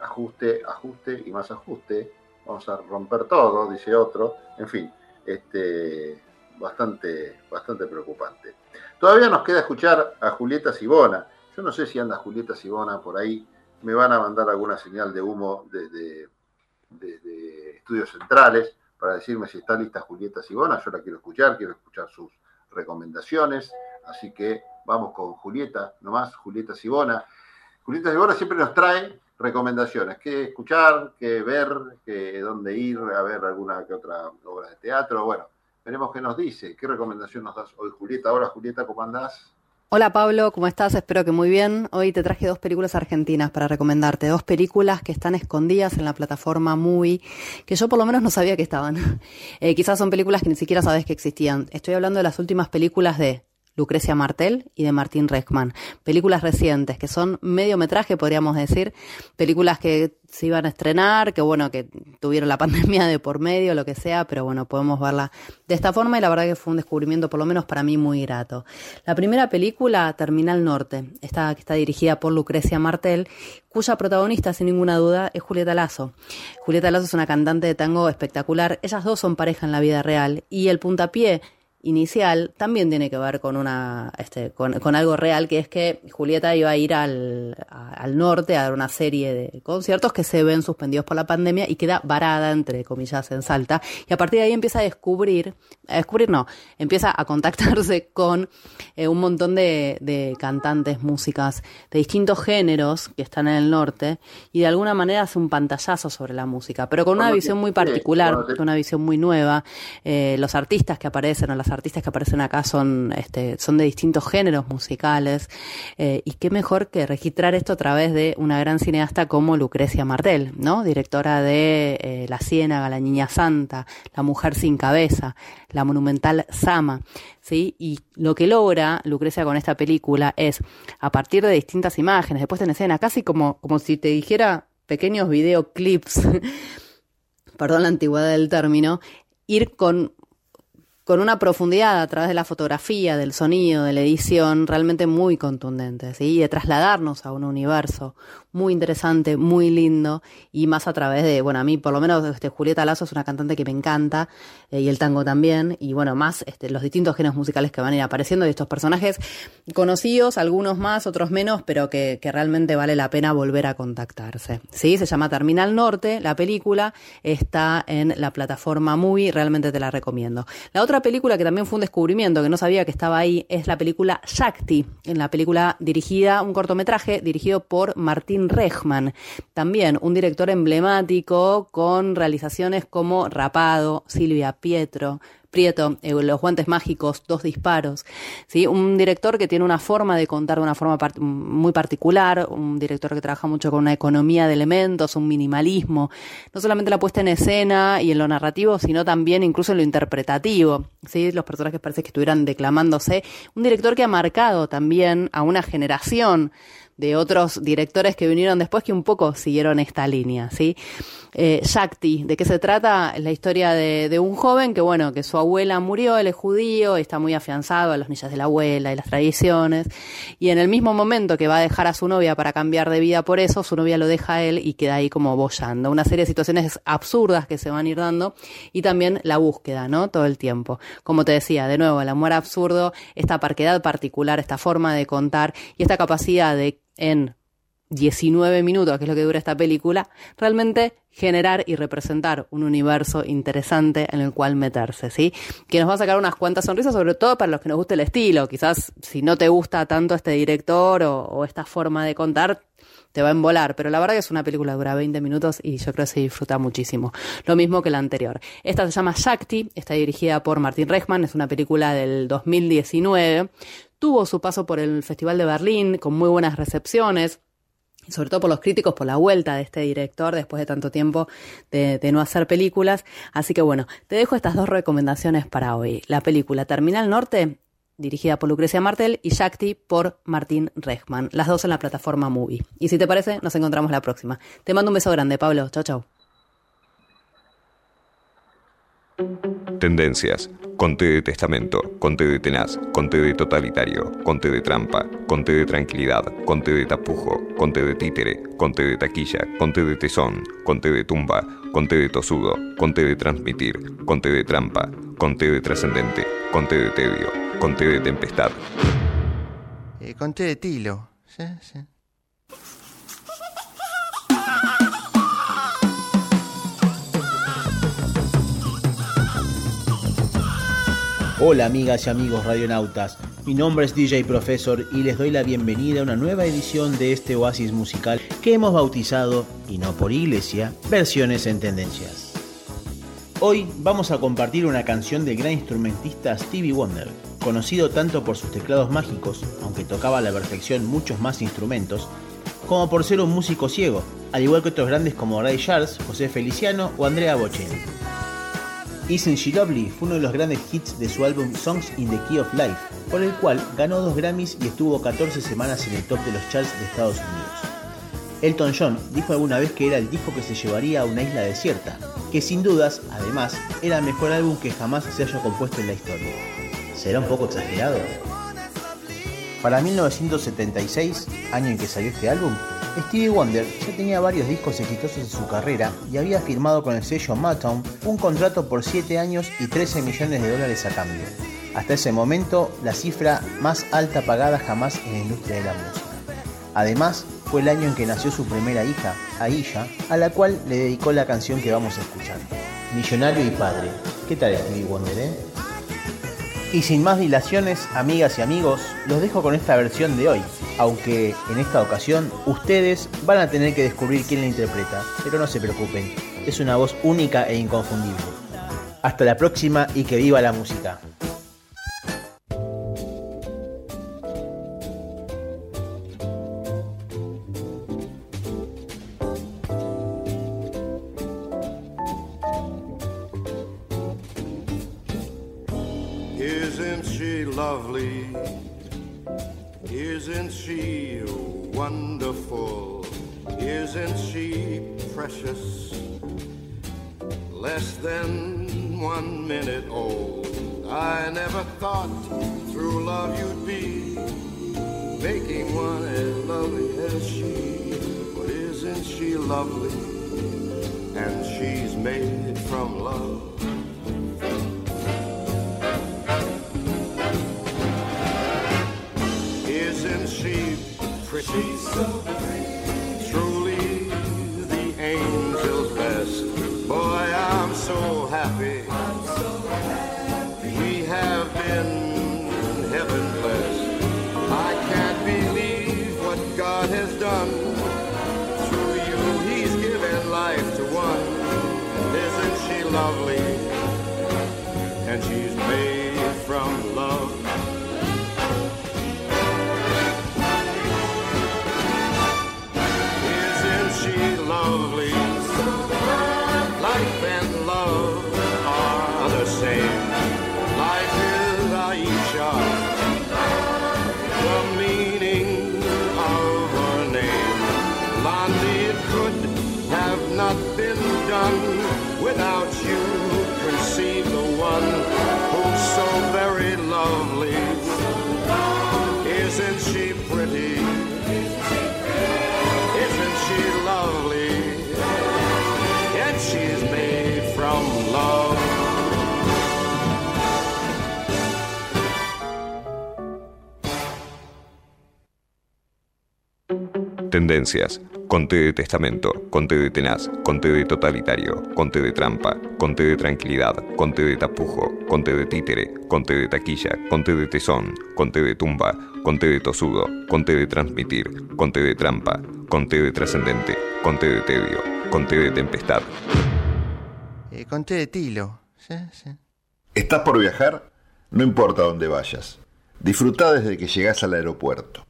Ajuste, ajuste y más ajuste vamos a romper todo, dice otro, en fin, este, bastante, bastante preocupante. Todavía nos queda escuchar a Julieta Sibona. Yo no sé si anda Julieta Sibona por ahí, me van a mandar alguna señal de humo desde, desde estudios centrales para decirme si está lista Julieta Sibona. Yo la quiero escuchar, quiero escuchar sus recomendaciones, así que vamos con Julieta, nomás, Julieta Sibona. Julieta Sibona siempre nos trae recomendaciones, qué escuchar, qué ver, qué, dónde ir a ver alguna que otra obra de teatro. Bueno, veremos qué nos dice, qué recomendación nos das hoy Julieta. Hola Julieta, ¿cómo andás? Hola Pablo, ¿cómo estás? Espero que muy bien. Hoy te traje dos películas argentinas para recomendarte, dos películas que están escondidas en la plataforma Movie, que yo por lo menos no sabía que estaban. Eh, quizás son películas que ni siquiera sabes que existían. Estoy hablando de las últimas películas de Lucrecia Martel y de Martín Reckman. Películas recientes, que son mediometraje, podríamos decir. Películas que se iban a estrenar, que bueno, que tuvieron la pandemia de por medio, lo que sea, pero bueno, podemos verla de esta forma y la verdad que fue un descubrimiento, por lo menos para mí, muy grato. La primera película, Terminal Norte, está, que está dirigida por Lucrecia Martel, cuya protagonista, sin ninguna duda, es Julieta Lazo. Julieta Lazo es una cantante de tango espectacular. Ellas dos son pareja en la vida real y el puntapié inicial también tiene que ver con una este, con, con, algo real que es que Julieta iba a ir al, a, al norte a dar una serie de conciertos que se ven suspendidos por la pandemia y queda varada entre comillas en Salta. Y a partir de ahí empieza a descubrir a descubrir no empieza a contactarse con eh, un montón de, de cantantes músicas de distintos géneros que están en el norte y de alguna manera hace un pantallazo sobre la música pero con una visión muy particular con una visión muy nueva. Eh, los artistas que aparecen o las artistas que aparecen acá son, este, son de distintos géneros musicales eh, y qué mejor que registrar esto a través de una gran cineasta como Lucrecia Martel, ¿no? Directora de eh, La Ciénaga, La Niña Santa, La Mujer sin Cabeza, la monumental Sama, ¿sí? Y lo que logra Lucrecia con esta película es, a partir de distintas imágenes, después en escena, casi como, como si te dijera pequeños videoclips, perdón la antigüedad del término, ir con con una profundidad a través de la fotografía, del sonido, de la edición, realmente muy contundente. Y de trasladarnos a un universo muy interesante, muy lindo, y más a través de, bueno, a mí por lo menos este, Julieta Lazo es una cantante que me encanta, eh, y el tango también, y bueno, más este, los distintos géneros musicales que van a ir apareciendo y estos personajes conocidos, algunos más, otros menos, pero que, que realmente vale la pena volver a contactarse, ¿sí? Se llama Terminal Norte, la película está en la plataforma Movie, realmente te la recomiendo. La otra película que también fue un descubrimiento, que no sabía que estaba ahí, es la película Shakti, en la película dirigida, un cortometraje dirigido por Martín Rechman, también un director emblemático con realizaciones como Rapado, Silvia Pietro, Prieto, eh, Los Guantes Mágicos, Dos Disparos, ¿sí? Un director que tiene una forma de contar de una forma muy particular, un director que trabaja mucho con una economía de elementos, un minimalismo, no solamente la puesta en escena y en lo narrativo, sino también incluso en lo interpretativo, ¿sí? Los personajes parece que estuvieran declamándose. Un director que ha marcado también a una generación de otros directores que vinieron después que un poco siguieron esta línea, ¿sí? Eh, Shakti, ¿de qué se trata? Es la historia de, de, un joven que, bueno, que su abuela murió, él es judío, está muy afianzado a los millas de la abuela y las tradiciones, y en el mismo momento que va a dejar a su novia para cambiar de vida por eso, su novia lo deja a él y queda ahí como bollando. Una serie de situaciones absurdas que se van a ir dando, y también la búsqueda, ¿no? Todo el tiempo. Como te decía, de nuevo, el amor absurdo, esta parquedad particular, esta forma de contar y esta capacidad de en 19 minutos, que es lo que dura esta película, realmente generar y representar un universo interesante en el cual meterse, ¿sí? Que nos va a sacar unas cuantas sonrisas, sobre todo para los que nos guste el estilo. Quizás si no te gusta tanto este director o, esta forma de contar, te va a embolar, pero la verdad que es una película que dura 20 minutos y yo creo que se disfruta muchísimo. Lo mismo que la anterior. Esta se llama Shakti, está dirigida por Martín Rechman, es una película del 2019. Tuvo su paso por el Festival de Berlín con muy buenas recepciones sobre todo por los críticos, por la vuelta de este director después de tanto tiempo de, no hacer películas. Así que bueno, te dejo estas dos recomendaciones para hoy. La película Terminal Norte, dirigida por Lucrecia Martel, y Shakti por Martín Rechman. Las dos en la plataforma Movie. Y si te parece, nos encontramos la próxima. Te mando un beso grande, Pablo. Chau, chau. Tendencias. Conté de testamento, conté de tenaz, conté de totalitario, conté de trampa, conté de tranquilidad, conté de tapujo, conté de títere, conté de taquilla, conté de tesón, conté de tumba, conté de tosudo, conté de transmitir, conté de trampa, conté de trascendente, conté de tedio, conté de tempestad. Eh, conté de tilo. Sí, sí. Hola amigas y amigos radionautas, mi nombre es DJ Professor y les doy la bienvenida a una nueva edición de este oasis musical que hemos bautizado, y no por iglesia, versiones en tendencias. Hoy vamos a compartir una canción del gran instrumentista Stevie Wonder, conocido tanto por sus teclados mágicos, aunque tocaba a la perfección muchos más instrumentos, como por ser un músico ciego, al igual que otros grandes como Ray Charles, José Feliciano o Andrea Bocelli. Isn't She Lovely fue uno de los grandes hits de su álbum Songs in the Key of Life, por el cual ganó dos Grammys y estuvo 14 semanas en el top de los charts de Estados Unidos. Elton John dijo alguna vez que era el disco que se llevaría a una isla desierta, que sin dudas, además, era el mejor álbum que jamás se haya compuesto en la historia. ¿Será un poco exagerado? Para 1976, año en que salió este álbum, Stevie Wonder ya tenía varios discos exitosos en su carrera y había firmado con el sello Motown un contrato por 7 años y 13 millones de dólares a cambio. Hasta ese momento, la cifra más alta pagada jamás en la industria de la música. Además, fue el año en que nació su primera hija, Aisha, a la cual le dedicó la canción que vamos a escuchar. Millonario y padre. ¿Qué tal Stevie Wonder, eh? Y sin más dilaciones, amigas y amigos, los dejo con esta versión de hoy, aunque en esta ocasión ustedes van a tener que descubrir quién la interpreta, pero no se preocupen, es una voz única e inconfundible. Hasta la próxima y que viva la música. Tendencias. Conté de testamento, conté de tenaz, conté de totalitario, conté de trampa, conté de tranquilidad, conté de tapujo, conté de títere, conté de taquilla, conté de tesón, conté de tumba, conté de tosudo, conté de transmitir, conté de trampa, conté de trascendente, conté de tedio, conté de tempestad. Eh, conté de tilo. Sí, sí. ¿Estás por viajar? No importa dónde vayas. Disfruta desde que llegas al aeropuerto.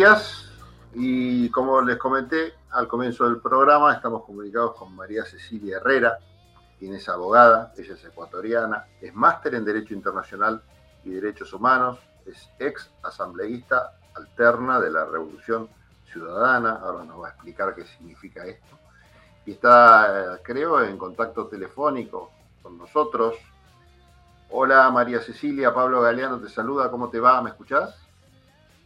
Tendencias y como les comenté al comienzo del programa, estamos comunicados con María Cecilia Herrera, quien es abogada, ella es ecuatoriana, es máster en Derecho Internacional y Derechos Humanos, es ex asambleísta alterna de la Revolución Ciudadana, ahora nos va a explicar qué significa esto, y está, eh, creo, en contacto telefónico con nosotros. Hola María Cecilia, Pablo Galeano te saluda, ¿cómo te va? ¿Me escuchás?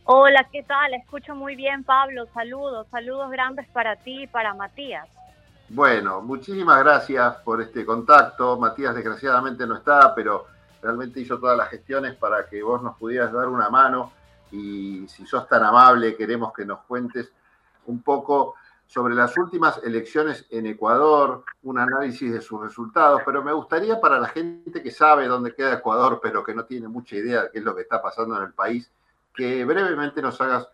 Hola, ¿qué tal? Escucho muy bien, Pablo. Saludos, saludos grandes para ti y para Matías. Bueno, muchísimas gracias por este contacto. Matías desgraciadamente no está, pero realmente hizo todas las gestiones para que vos nos pudieras dar una mano y si sos tan amable queremos que nos cuentes un poco sobre las últimas elecciones en Ecuador, un análisis de sus resultados, pero me gustaría para la gente que sabe dónde queda Ecuador, pero que no tiene mucha idea de qué es lo que está pasando en el país, que brevemente nos hagas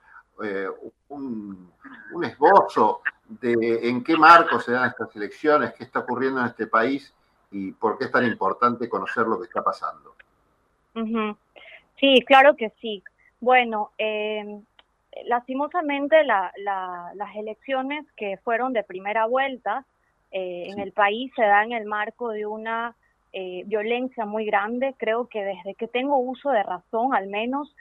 eh, un, un esbozo de en qué marco se dan estas elecciones, qué está ocurriendo en este país y por qué es tan importante conocer lo que está pasando. Sí, claro que sí. Bueno, eh, lastimosamente la- la- las elecciones que fueron de primera vuelta eh, en el país se dan en el marco de una eh, violencia muy grande. Creo que desde que tengo uso de razón, al menos,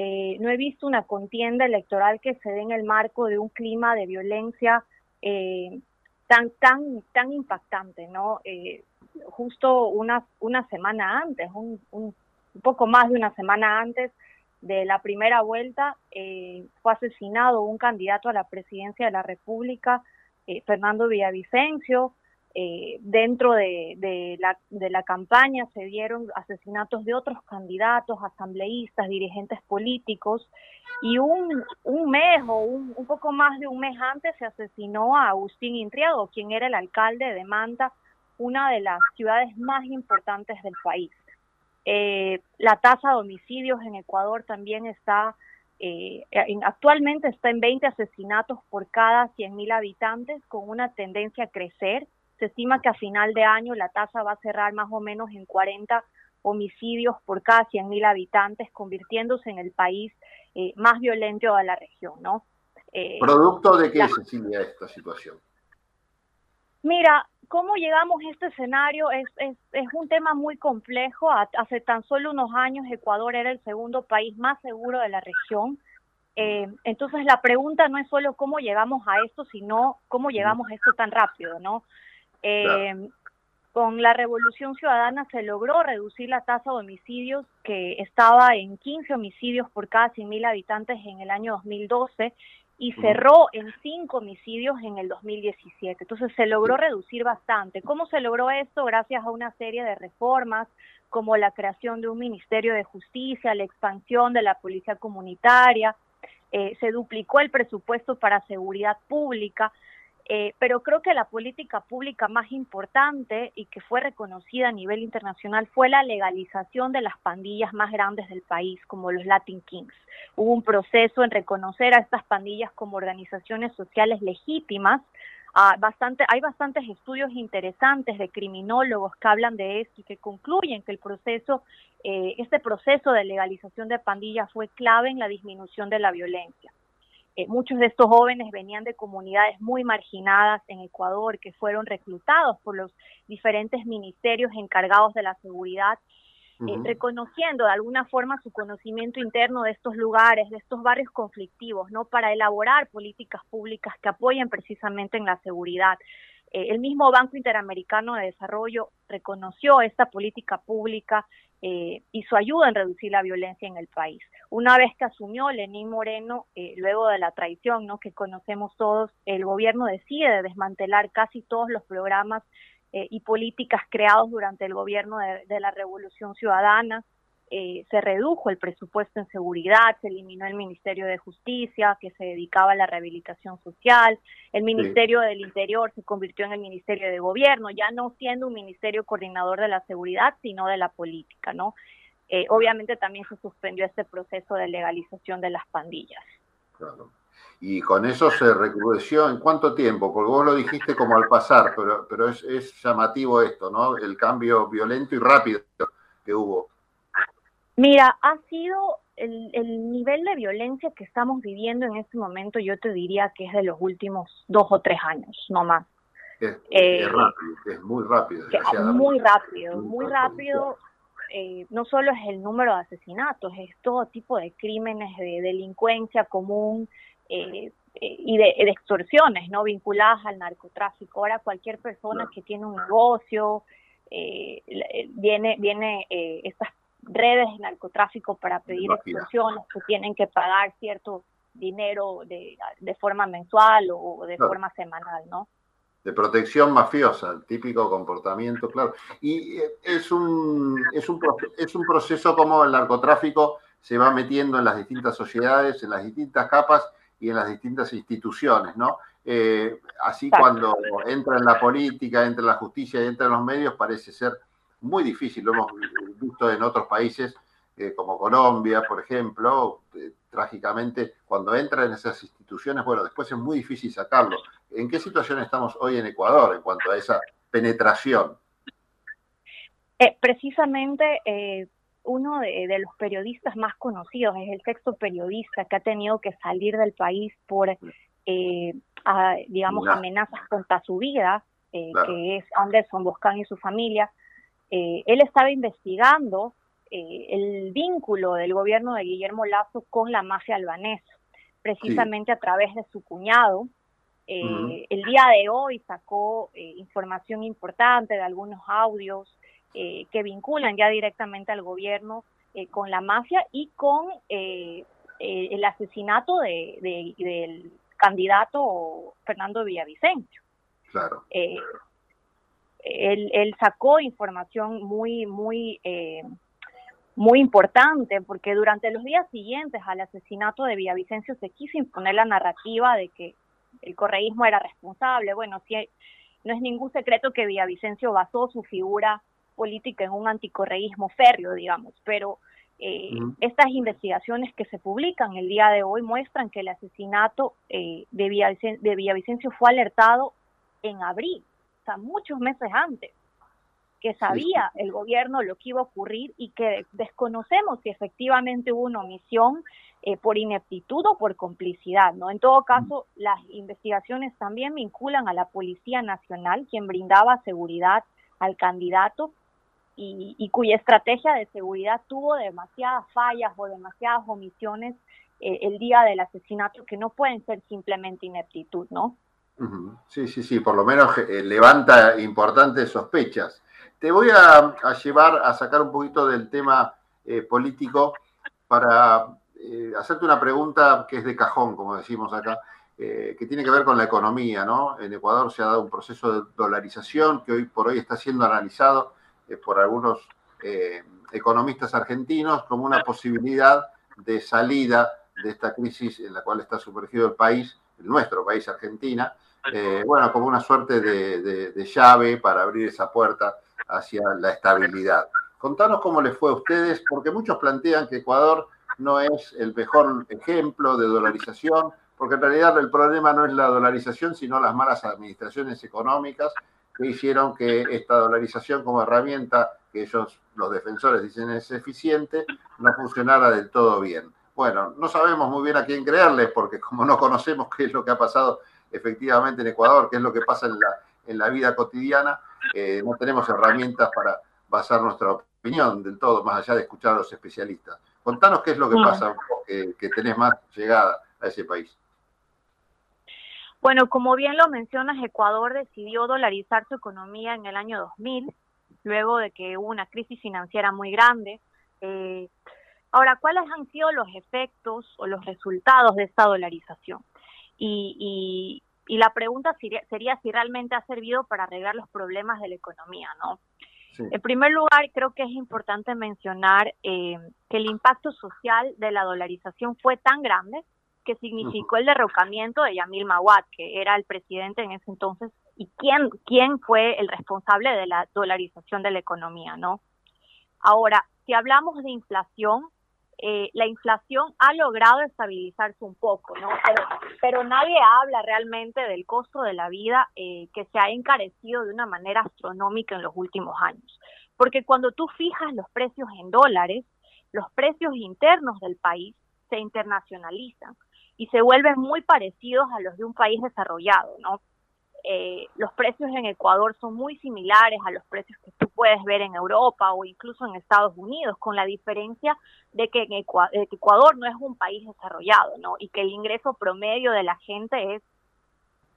eh, no he visto una contienda electoral que se dé en el marco de un clima de violencia eh, tan, tan, tan impactante, ¿no? Eh, justo una, una semana antes, un, un poco más de una semana antes de la primera vuelta, eh, fue asesinado un candidato a la presidencia de la República, eh, Fernando Villavicencio. Eh, dentro de, la, de la campaña se dieron asesinatos de otros candidatos, asambleístas, dirigentes políticos, y un, un mes o un, un poco más de un mes antes se asesinó a Agustín Intriago, quien era el alcalde de Manta, una de las ciudades más importantes del país. Eh, la tasa de homicidios en Ecuador también está, eh, en- actualmente está en 20 asesinatos por cada 100.000 habitantes, con una tendencia a crecer. Se estima que a final de año la tasa va a cerrar más o menos en 40 homicidios por cada 100.000 habitantes, convirtiéndose en el país eh, más violento de la región, ¿no? Eh, ¿Producto de qué, la- Cecilia, esta situación? Mira, cómo llegamos a este escenario es, es, es un tema muy complejo. Ha- Hace tan solo unos años Ecuador era el segundo país más seguro de la región. Eh, entonces la pregunta no es solo cómo llegamos a esto, sino cómo llegamos a esto tan rápido, ¿no? Eh, Con la Revolución Ciudadana se logró reducir la tasa de homicidios que estaba en 15 homicidios por cada 100.000 habitantes en el año 2012 y cerró en 5 homicidios en el 2017. Entonces se logró reducir bastante. ¿Cómo se logró esto? Gracias a una serie de reformas como la creación de un Ministerio de Justicia, la expansión de la Policía Comunitaria, eh, se duplicó el presupuesto para seguridad pública. Eh, pero creo que la política pública más importante y que fue reconocida a nivel internacional fue la legalización de las pandillas más grandes del país, como los Latin Kings. Hubo un proceso en reconocer a estas pandillas como organizaciones sociales legítimas, Ah, hay bastantes estudios interesantes de criminólogos que hablan de esto y que concluyen que el proceso, eh, este proceso de legalización de pandillas fue clave en la disminución de la violencia. Eh, muchos de estos jóvenes venían de comunidades muy marginadas en Ecuador que fueron reclutados por los diferentes ministerios encargados de la seguridad eh, reconociendo de alguna forma su conocimiento interno de estos lugares, de estos barrios conflictivos, ¿no? Para elaborar políticas públicas que apoyen precisamente en la seguridad. Eh, el mismo Banco Interamericano de Desarrollo reconoció esta política pública eh, y su ayuda en reducir la violencia en el país. Una vez que asumió Lenín Moreno, eh, luego de la traición ¿no? que conocemos todos, el gobierno decide desmantelar casi todos los programas eh, y políticas creados durante el gobierno de, de la Revolución Ciudadana. Eh, se redujo el presupuesto en seguridad, se eliminó el Ministerio de Justicia, que se dedicaba a la rehabilitación social, el Ministerio del Interior se convirtió en el Ministerio de Gobierno, ya no siendo un ministerio coordinador de la seguridad, sino de la política, ¿no? Eh, obviamente también se suspendió este proceso de legalización de las pandillas. Claro. Y con eso se recrudeció en cuánto tiempo, porque vos lo dijiste como al pasar, pero, pero es, es llamativo esto, ¿no? El cambio violento y rápido que hubo. Mira, ha sido el, el nivel de violencia que estamos viviendo en este momento, yo te diría que es de los últimos dos o tres años, no más. Es, Eh, es rápido, es muy rápido. desgraciadamente. muy rápido, muy rápido. eh, no solo es el número de asesinatos, es todo tipo de crímenes de delincuencia común eh, eh, y de, de extorsiones, ¿no? Vinculadas al narcotráfico. Ahora cualquier persona que tiene un negocio eh, viene, viene eh, estas redes de narcotráfico para pedir extorsiones que tienen que pagar cierto dinero de, de forma mensual o de Claro. forma semanal, ¿no? de protección mafiosa, el típico comportamiento, claro. Y eh, es un, es un, es un proceso como el narcotráfico se va metiendo en las distintas sociedades, en las distintas capas y en las distintas instituciones, ¿no? Eh, así cuando entra en la política, entra en la justicia y entra en los medios, parece ser muy difícil. Lo hemos visto en otros países, eh, como Colombia, por ejemplo, eh, trágicamente, cuando entra en esas instituciones, bueno, después es muy difícil sacarlo. ¿En qué situación estamos hoy en Ecuador en cuanto a esa penetración? Eh, precisamente eh, uno de, de los periodistas más conocidos es el sexto periodista que ha tenido que salir del país por, eh, a- digamos, amenazas contra su vida, eh, Claro. que es Anderson Boscan y su familia. Eh, él estaba investigando eh, el vínculo del gobierno de Guillermo Lazo con la mafia albanesa, precisamente a través de su cuñado. Eh. El día de hoy sacó eh, información importante de algunos audios eh, que vinculan ya directamente al gobierno eh, con la mafia y con el asesinato de, de- del candidato Fernando Villavicencio. Claro. Eh, él, él sacó información muy, muy, eh, muy importante porque durante los días siguientes al asesinato de Villavicencio se quiso imponer la narrativa de que el correísmo era responsable. Bueno, sí, no es ningún secreto que Villavicencio basó su figura política en un anticorreísmo férreo, digamos, pero eh, estas investigaciones que se publican el día de hoy muestran que el asesinato eh, de, Villavicen- de Villavicencio fue alertado en abril, muchos meses antes, que sabía el gobierno lo que iba a ocurrir y que desconocemos si efectivamente hubo una omisión eh, por ineptitud o por complicidad, ¿no? En todo caso, las investigaciones también vinculan a la Policía Nacional, quien brindaba seguridad al candidato y, y cuya estrategia de seguridad tuvo demasiadas fallas o demasiadas omisiones eh, el día del asesinato que no pueden ser simplemente ineptitud, ¿no? Sí, sí, sí, por lo menos eh, levanta importantes sospechas. Te voy a, llevar a sacar un poquito del tema eh, político para eh, hacerte una pregunta que es de cajón, como decimos acá, que tiene que ver con la economía, ¿no? En Ecuador se ha dado un proceso de dolarización que hoy por hoy está siendo analizado por algunos economistas argentinos como una posibilidad de salida de esta crisis en la cual está sumergido el país, nuestro país, Argentina, eh, bueno, como una suerte de, de- de llave para abrir esa puerta hacia la estabilidad. Contanos cómo les fue a ustedes, porque muchos plantean que Ecuador no es el mejor ejemplo de dolarización, porque en realidad el problema no es la dolarización, sino las malas administraciones económicas que hicieron que esta dolarización como herramienta, que ellos, los defensores, dicen es eficiente, no funcionara del todo bien. Bueno, no sabemos muy bien a quién creerles, porque como no conocemos qué es lo que ha pasado efectivamente en Ecuador, qué es lo que pasa en la, en la vida cotidiana, eh, no tenemos herramientas para basar nuestra opinión del todo, más allá de escuchar a los especialistas. Contanos qué es lo que pasa, vos, que, que tenés más llegada a ese país. Bueno, como bien lo mencionas, Ecuador decidió dolarizar su economía en el año 2000, luego de que hubo una crisis financiera muy grande. Eh, ahora, ¿cuáles han sido los efectos o los resultados de esta dolarización? Y, y- y la pregunta sería, sería si realmente ha servido para arreglar los problemas de la economía, ¿no? En primer lugar, creo que es importante mencionar eh, que el impacto social de la dolarización fue tan grande que significó el derrocamiento de Yamil Mawad, que era el presidente en ese entonces, y quién, quién fue el responsable de la dolarización de la economía, ¿no? Ahora, si hablamos de inflación, eh, la inflación ha logrado estabilizarse un poco, ¿no? Pero, nadie habla realmente del costo de la vida eh, que se ha encarecido de una manera astronómica en los últimos años. Porque cuando tú fijas los precios en dólares, los precios internos del país se internacionalizan y se vuelven muy parecidos a los de un país desarrollado, ¿no? Eh, los precios en Ecuador son muy similares a los precios que tú puedes ver en Europa o incluso en Estados Unidos, con la diferencia de que en Ecua- de que Ecuador no es un país desarrollado, ¿no? Y que el ingreso promedio de la gente es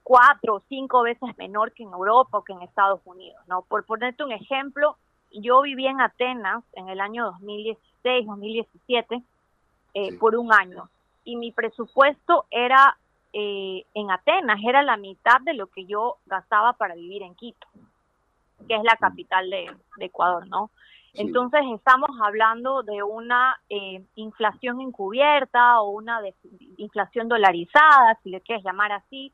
cuatro o cinco veces menor que en Europa o que en Estados Unidos, ¿no? Por ponerte un ejemplo, yo viví en Atenas en el año 2016, 2017, eh, por un año, y mi presupuesto era eh, en Atenas, era la mitad de lo que yo gastaba para vivir en Quito, que es la capital de, de Ecuador, ¿no? Entonces estamos hablando de una eh, inflación encubierta o una inflación dolarizada, si le quieres llamar así,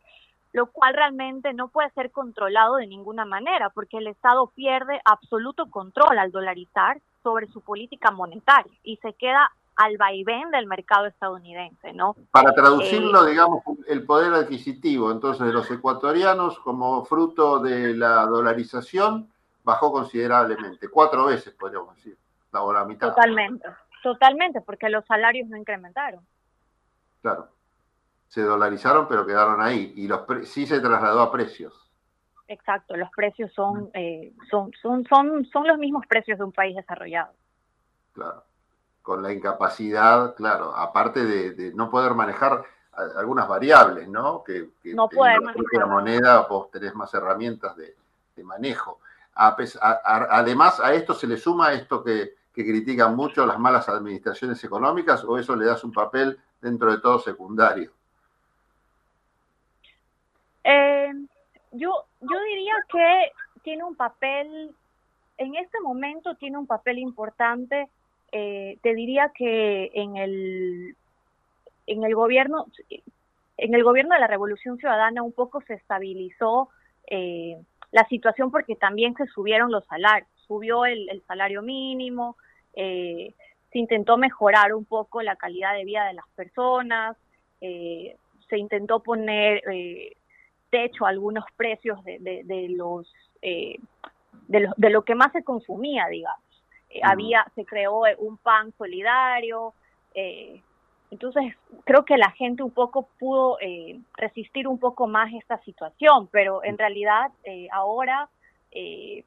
lo cual realmente no puede ser controlado de ninguna manera, porque el Estado pierde absoluto control al dolarizar sobre su política monetaria y se queda al vaivén del mercado estadounidense, ¿no? Para traducirlo, Eh, digamos, el poder adquisitivo, entonces, de los ecuatorianos, como fruto de la dolarización, bajó considerablemente, cuatro veces, podríamos decir, la, o la mitad. Totalmente, totalmente, porque los salarios no incrementaron. Claro. Se dolarizaron, pero quedaron ahí. Y los pre- sí se trasladó a precios. Exacto, los precios son, eh, son, son, son, son los mismos precios de un país desarrollado. Claro. Con la incapacidad, claro, aparte de, de no poder manejar algunas variables, ¿no? Que, que No poder la moneda vos tenés más herramientas de, de manejo. A- a- además, a esto se le suma esto que, que critican mucho las malas administraciones económicas, o eso le das un papel dentro de todo secundario. Eh, yo, yo diría que tiene un papel, en este momento tiene un papel importante. Eh, te diría que en el, en el gobierno, en el gobierno de la Revolución Ciudadana un poco se estabilizó eh, la situación porque también se subieron los salarios, subió el, salario mínimo, eh, se intentó mejorar un poco la calidad de vida de las personas, eh, se intentó poner eh, techo a algunos precios de, de, de los de, lo, de lo que más se consumía, digamos. Eh. Había, se creó eh, un pan solidario, eh, entonces creo que la gente un poco pudo eh, resistir un poco más esta situación, pero en realidad eh, ahora eh,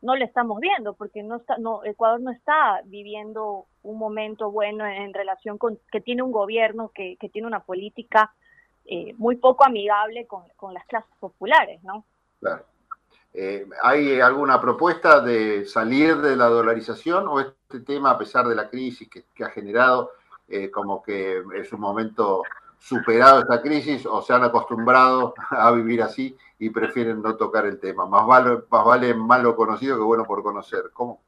no lo estamos viendo porque no está, no, Ecuador no está viviendo un momento bueno en relación con que tiene un gobierno que, que tiene una política eh, muy poco amigable con, con las clases populares, ¿no? Claro. Eh, ¿Hay alguna propuesta de salir de la dolarización o este tema, a pesar de la crisis que, ha generado, eh, como que es un momento superado esta crisis o se han acostumbrado a vivir así y prefieren no tocar el tema? Más vale, más vale malo conocido que bueno por conocer. ¿Cómo,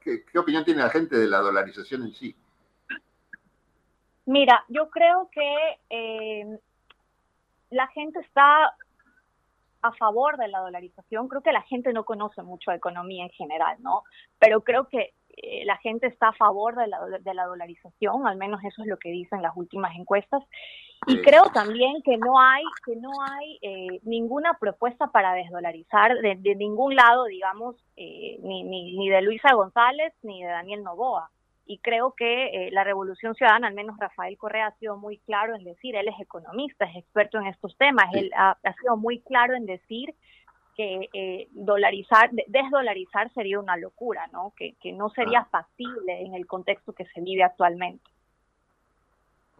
qué opinión tiene la gente de la dolarización en sí? Mira, yo creo que eh, la gente está a favor de la dolarización. Creo que la gente no conoce mucho de economía en general, ¿no? Pero creo que eh, la gente está a favor de la, de la dolarización, al menos eso es lo que dicen las últimas encuestas. Y creo también que no hay que no hay eh, ninguna propuesta para desdolarizar de, de ningún lado, digamos, eh, ni, ni, ni de Luisa González ni de Daniel Novoa. Y creo que eh, la Revolución Ciudadana, al menos Rafael Correa, ha sido muy claro en decir, él es economista, es experto en estos temas, él ha, ha sido muy claro en decir que eh, dolarizar, de- desdolarizar sería una locura, ¿no? Que, que no sería factible en el contexto que se vive actualmente.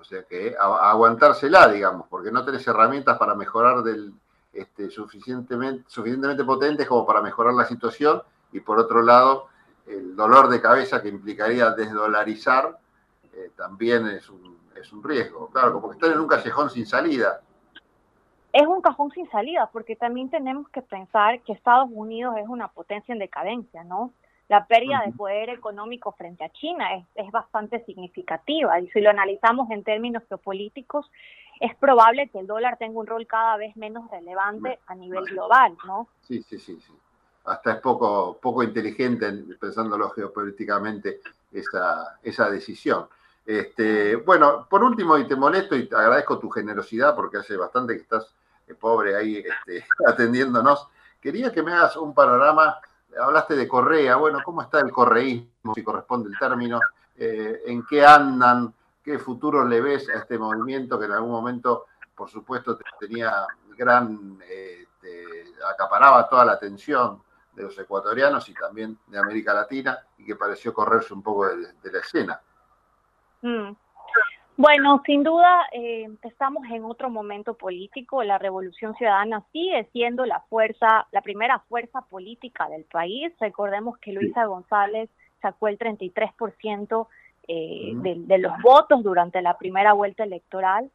O sea que a- aguantársela, digamos, porque no tenés herramientas para mejorar del este, suficientemente, suficientemente potentes como para mejorar la situación y por otro lado el dolor de cabeza que implicaría desdolarizar eh, también es un, es un riesgo. Claro, como que están en un callejón sin salida. es un cajón sin salida, porque también tenemos que pensar que Estados Unidos es una potencia en decadencia, ¿no? La pérdida de poder económico frente a China es, es bastante significativa y si lo analizamos en términos geopolíticos, es probable que el dólar tenga un rol cada vez menos relevante a nivel global, ¿no? Sí, sí, sí, sí. Hasta es poco, poco inteligente, en- pensándolo geopolíticamente, esa, esa decisión. Este, bueno, por último, y te molesto y te agradezco tu generosidad porque hace bastante que estás eh, pobre ahí este, atendiéndonos. Quería que me hagas un panorama. Hablaste de Correa, bueno, ¿cómo está el correísmo, si corresponde el término? Eh, ¿En qué andan? ¿Qué futuro le ves a este movimiento que en algún momento, por supuesto, te- tenía gran, eh, este, acaparaba toda la atención de los ecuatorianos y también de América Latina y que pareció correrse un poco de, de la escena? Mm. Bueno, sin duda eh, estamos en otro momento político. La Revolución Ciudadana sigue siendo la fuerza, la primera fuerza política del país. Recordemos que Luisa González sacó el 33% eh, de, de los votos durante la primera vuelta electoral.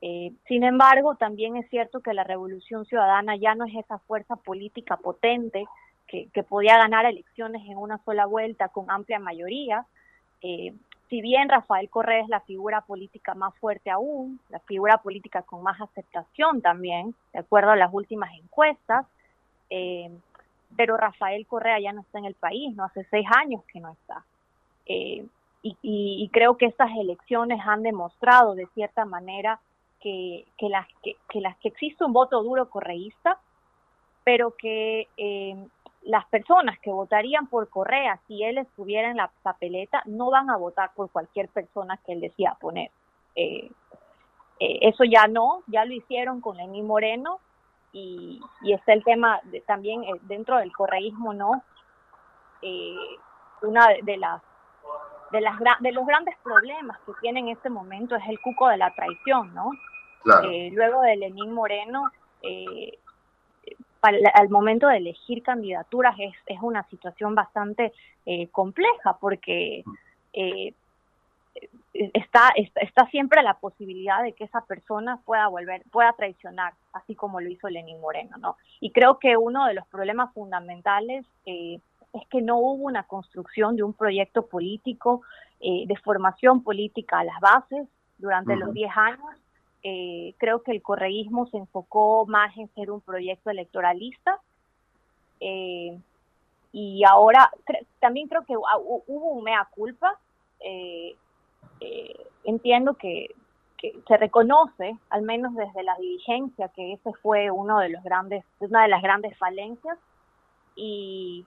Eh, sin embargo, también es cierto que la Revolución Ciudadana ya no es esa fuerza política potente que, que podía ganar elecciones en una sola vuelta con amplia mayoría. Eh, si bien Rafael Correa es la figura política más fuerte aún, la figura política con más aceptación también, de acuerdo a las últimas encuestas, eh, pero Rafael Correa ya no está en el país, no hace seis años que no está. Eh, y, y- y creo que estas elecciones han demostrado de cierta manera que, que, las, que, que las que existe un voto duro correísta, pero que eh, las personas que votarían por Correa si él estuviera en la papeleta no van a votar por cualquier persona que él decida poner. Eh, eh, eso ya no, ya lo hicieron con Lenín Moreno y, y está el tema de- también eh, dentro del correísmo, ¿no? Eh, una de, de las de las de los grandes problemas que tiene en este momento es el cuco de la traición, ¿no? Claro. Eh, luego de Lenín Moreno, eh, para- al momento de elegir candidaturas es, es una situación bastante eh, compleja porque eh, está, está está siempre la posibilidad de que esa persona pueda volver pueda traicionar así como lo hizo Lenín Moreno no y creo que uno de los problemas fundamentales eh, es que no hubo una construcción de un proyecto político eh, de formación política a las bases durante los Ujú. 10 años eh, creo que el correísmo se enfocó más en ser un proyecto electoralista eh, y ahora cre- también creo que hu- hu- hubo un mea culpa eh, eh, entiendo que, se reconoce al menos desde la dirigencia que ese fue uno de los grandes una de las grandes falencias y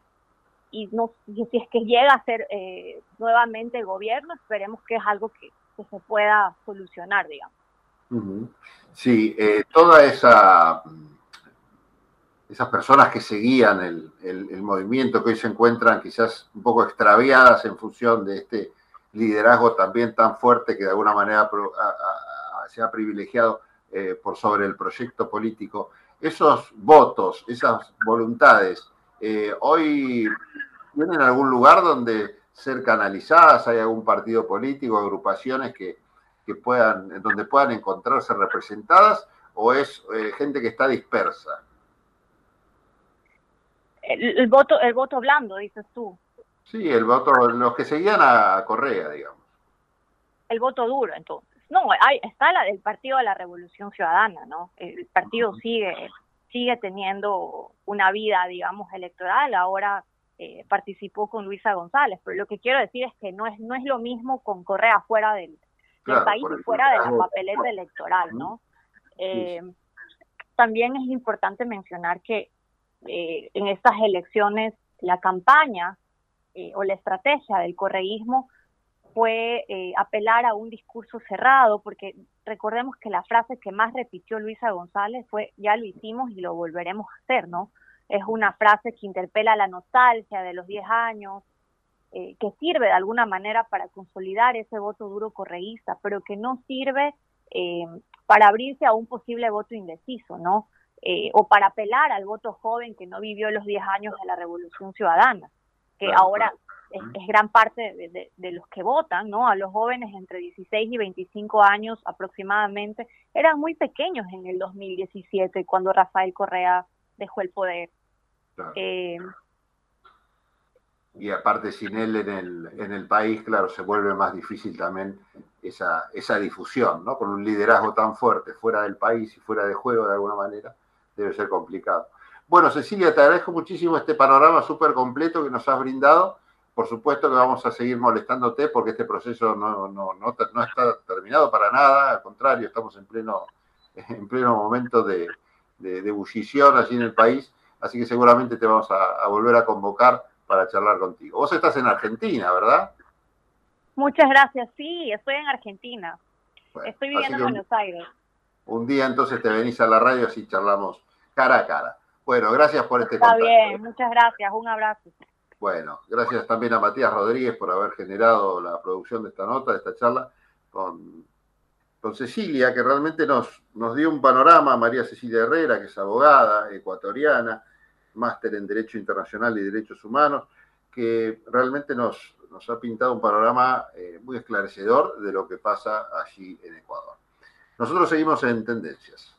y no si es que llega a ser eh, nuevamente gobierno esperemos que es algo que, se pueda solucionar digamos. Sí, eh, toda esa esas personas que seguían el, el- movimiento que hoy se encuentran quizás un poco extraviadas en función de este liderazgo también tan fuerte que de alguna manera se ha privilegiado eh, por sobre el proyecto político. Esos votos, esas voluntades, eh, hoy tienen algún lugar donde ser canalizadas, hay algún partido político, agrupaciones que, que puedan, en donde puedan encontrarse representadas, o es eh, gente que está dispersa. el, el voto el voto blando dices tú. Sí, el voto, los que seguían a Correa, digamos. el voto duro entonces. No hay está la del partido de la Revolución Ciudadana no el partido sigue sigue teniendo una vida digamos electoral. Ahora eh, participó con Luisa González pero lo que quiero decir es que no es no es lo mismo con Correa fuera del Claro, país y fuera de la papeleta electoral, ¿no? Eh, también es importante mencionar que eh, en estas elecciones la campaña eh, o la estrategia del correísmo fue apelar a un discurso cerrado, porque recordemos que la frase que más repitió Luisa González fue ya lo hicimos y lo volveremos a hacer, ¿no? Es una frase que interpela la nostalgia de los 10 años, eh, que sirve de alguna manera para consolidar ese voto duro correísta, pero que no sirve eh, para abrirse a un posible voto indeciso, ¿no? Eh, o para apelar al voto joven que no vivió los 10 años de la Revolución Ciudadana, que Claro, ahora es, es gran parte de, de- de los que votan, ¿no? A los jóvenes entre 16 y 25 años aproximadamente, eran muy pequeños en el 2017 cuando Rafael Correa dejó el poder. Claro. Eh, y aparte sin él en el, en el país, claro, se vuelve más difícil también esa, esa difusión, ¿no? Con un liderazgo tan fuerte fuera del país y fuera de juego de alguna manera, debe ser complicado. Bueno, Cecilia, te agradezco muchísimo este panorama súper completo que nos has brindado. Por supuesto que vamos a seguir molestándote porque este proceso no, no, no, no está terminado para nada, al contrario, estamos en pleno, en pleno momento de, de, de ebullición allí en el país, así que seguramente te vamos a volver a convocar para charlar contigo. Vos estás en Argentina, ¿verdad? muchas gracias. Sí, estoy en Argentina. Bueno, Estoy viviendo en Buenos Aires. Un día entonces te venís a la radio así charlamos cara a cara. Bueno, gracias por este Está contacto. bien, muchas gracias. Un abrazo. Bueno, gracias también a Matías Rodríguez por haber generado la producción de esta nota, de esta charla con, con Cecilia, que realmente nos, nos dio un panorama, María Cecilia Herrera, que es abogada ecuatoriana, máster en Derecho Internacional y Derechos Humanos, que realmente nos, nos ha pintado un panorama eh, muy esclarecedor de lo que pasa allí en Ecuador. Nosotros seguimos en Tendencias.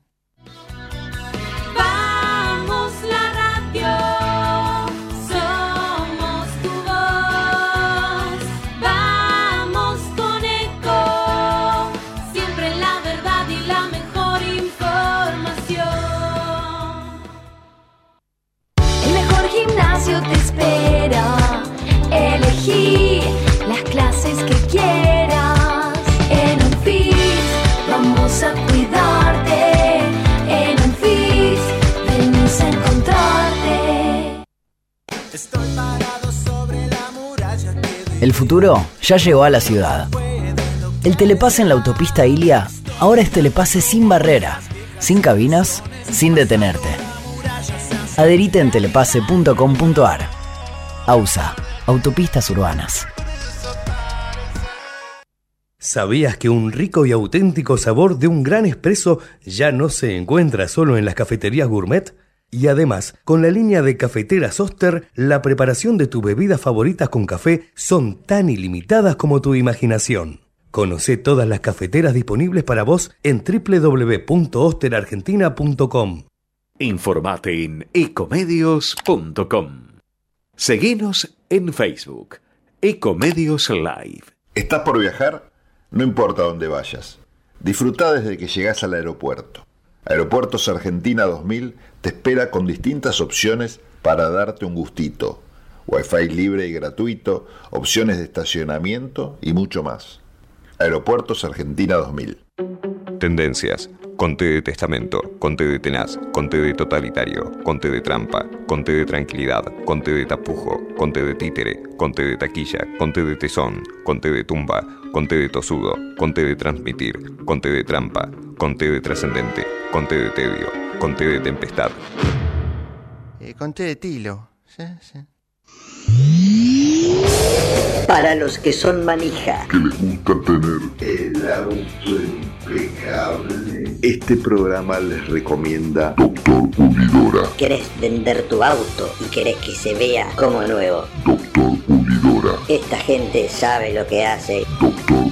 El futuro ya llegó a la ciudad. El telepase en la autopista Ilia ahora es telepase sin barrera, sin cabinas, sin detenerte. Adherite en telepase.com.ar. AUSA, Autopistas Urbanas. ¿Sabías que un rico y auténtico sabor de un gran espresso ya no se encuentra solo en las cafeterías gourmet? Y además, con la línea de cafeteras Oster, la preparación de tus bebidas favoritas con café son tan ilimitadas como tu imaginación. Conoce todas las cafeteras disponibles para vos en www.osterargentina.com. Informate en ecomedios.com. Seguinos en Facebook. Ecomedios Live. ¿Estás por viajar? No importa dónde vayas. Disfruta desde que llegas al aeropuerto. Aeropuertos Argentina 2000 te espera con distintas opciones para darte un gustito. Wi-Fi libre y gratuito, opciones de estacionamiento y mucho más. Aeropuertos Argentina 2000. Tendencias. Conte de testamento, conte de tenaz, conte de totalitario, conte de trampa, conte de tranquilidad, conte de tapujo, conte de títere, conte de taquilla, conte de tesón, conte de tumba, conte de tosudo, conte de transmitir, conte de trampa, conte de trascendente, conte de tedio, conte de tempestad. Eh, conté de Tilo. Sí, sí. Para los que son manija. que les gusta tener el auto impecable. Este programa les recomienda Doctor Pulidora. ¿Querés vender tu auto y querés que se vea como nuevo? Doctor Pulidora. Esta gente sabe lo que hace. Doctor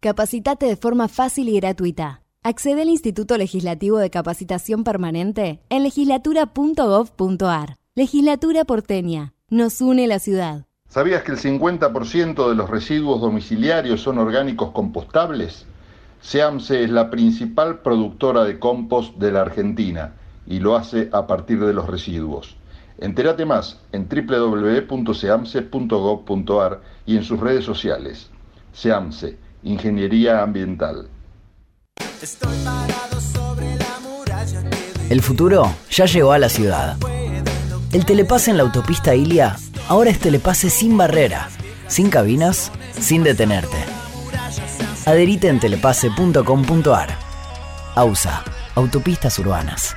Capacitate de forma fácil y gratuita. Accede al Instituto Legislativo de Capacitación Permanente en legislatura.gov.ar. Legislatura porteña. Nos une la ciudad. ¿Sabías que el 50% de los residuos domiciliarios son orgánicos compostables? SEAMSE es la principal productora de compost de la Argentina y lo hace a partir de los residuos. Entérate más en www.seamse.gov.ar y en sus redes sociales. SEAMSE, Ingeniería Ambiental. El futuro ya llegó a la ciudad. El telepase en la autopista Ilia ahora es telepase sin barrera, sin cabinas, sin detenerte. Adherite en telepase.com.ar. AUSA, Autopistas Urbanas.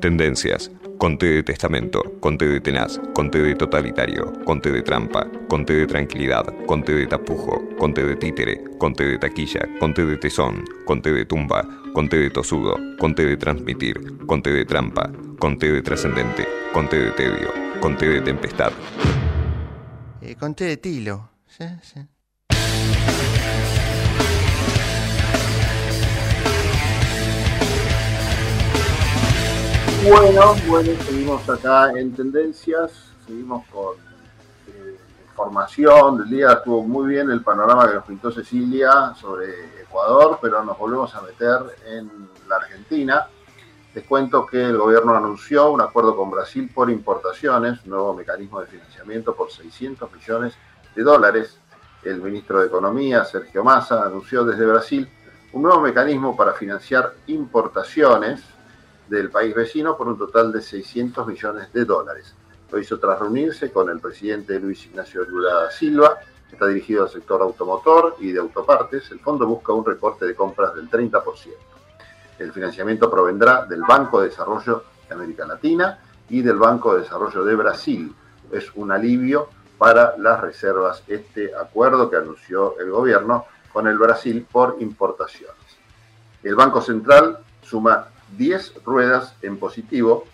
Tendencias. Conté de testamento, conté de tenaz, conté de totalitario, conté de trampa, conté de tranquilidad, conté de tapujo, conté de títere, conté de taquilla, conté de tesón, conté de tumba, conté de tosudo, conté de transmitir, conté de trampa, conté de trascendente, conté de tedio, conté de tempestad. Eh, conté de tilo. Sí, sí. Bueno, bueno, seguimos acá en Tendencias, seguimos con eh, información del día. Estuvo muy bien el panorama que nos pintó Cecilia sobre Ecuador, pero nos volvemos a meter en la Argentina. Les cuento que el gobierno anunció un acuerdo con Brasil por importaciones, un nuevo mecanismo de financiamiento por 600 millones de dólares. El ministro de Economía, Sergio Massa, anunció desde Brasil un nuevo mecanismo para financiar importaciones del país vecino por un total de 600 millones de dólares. Lo hizo tras reunirse con el presidente Luis Ignacio Lula da Silva, que está dirigido al sector automotor y de autopartes. El fondo busca un recorte de compras del 30%. El financiamiento provendrá del Banco de Desarrollo de América Latina y del Banco de Desarrollo de Brasil. Es un alivio para las reservas este acuerdo que anunció el gobierno con el Brasil por importaciones. El Banco Central suma 10 ruedas en positivo,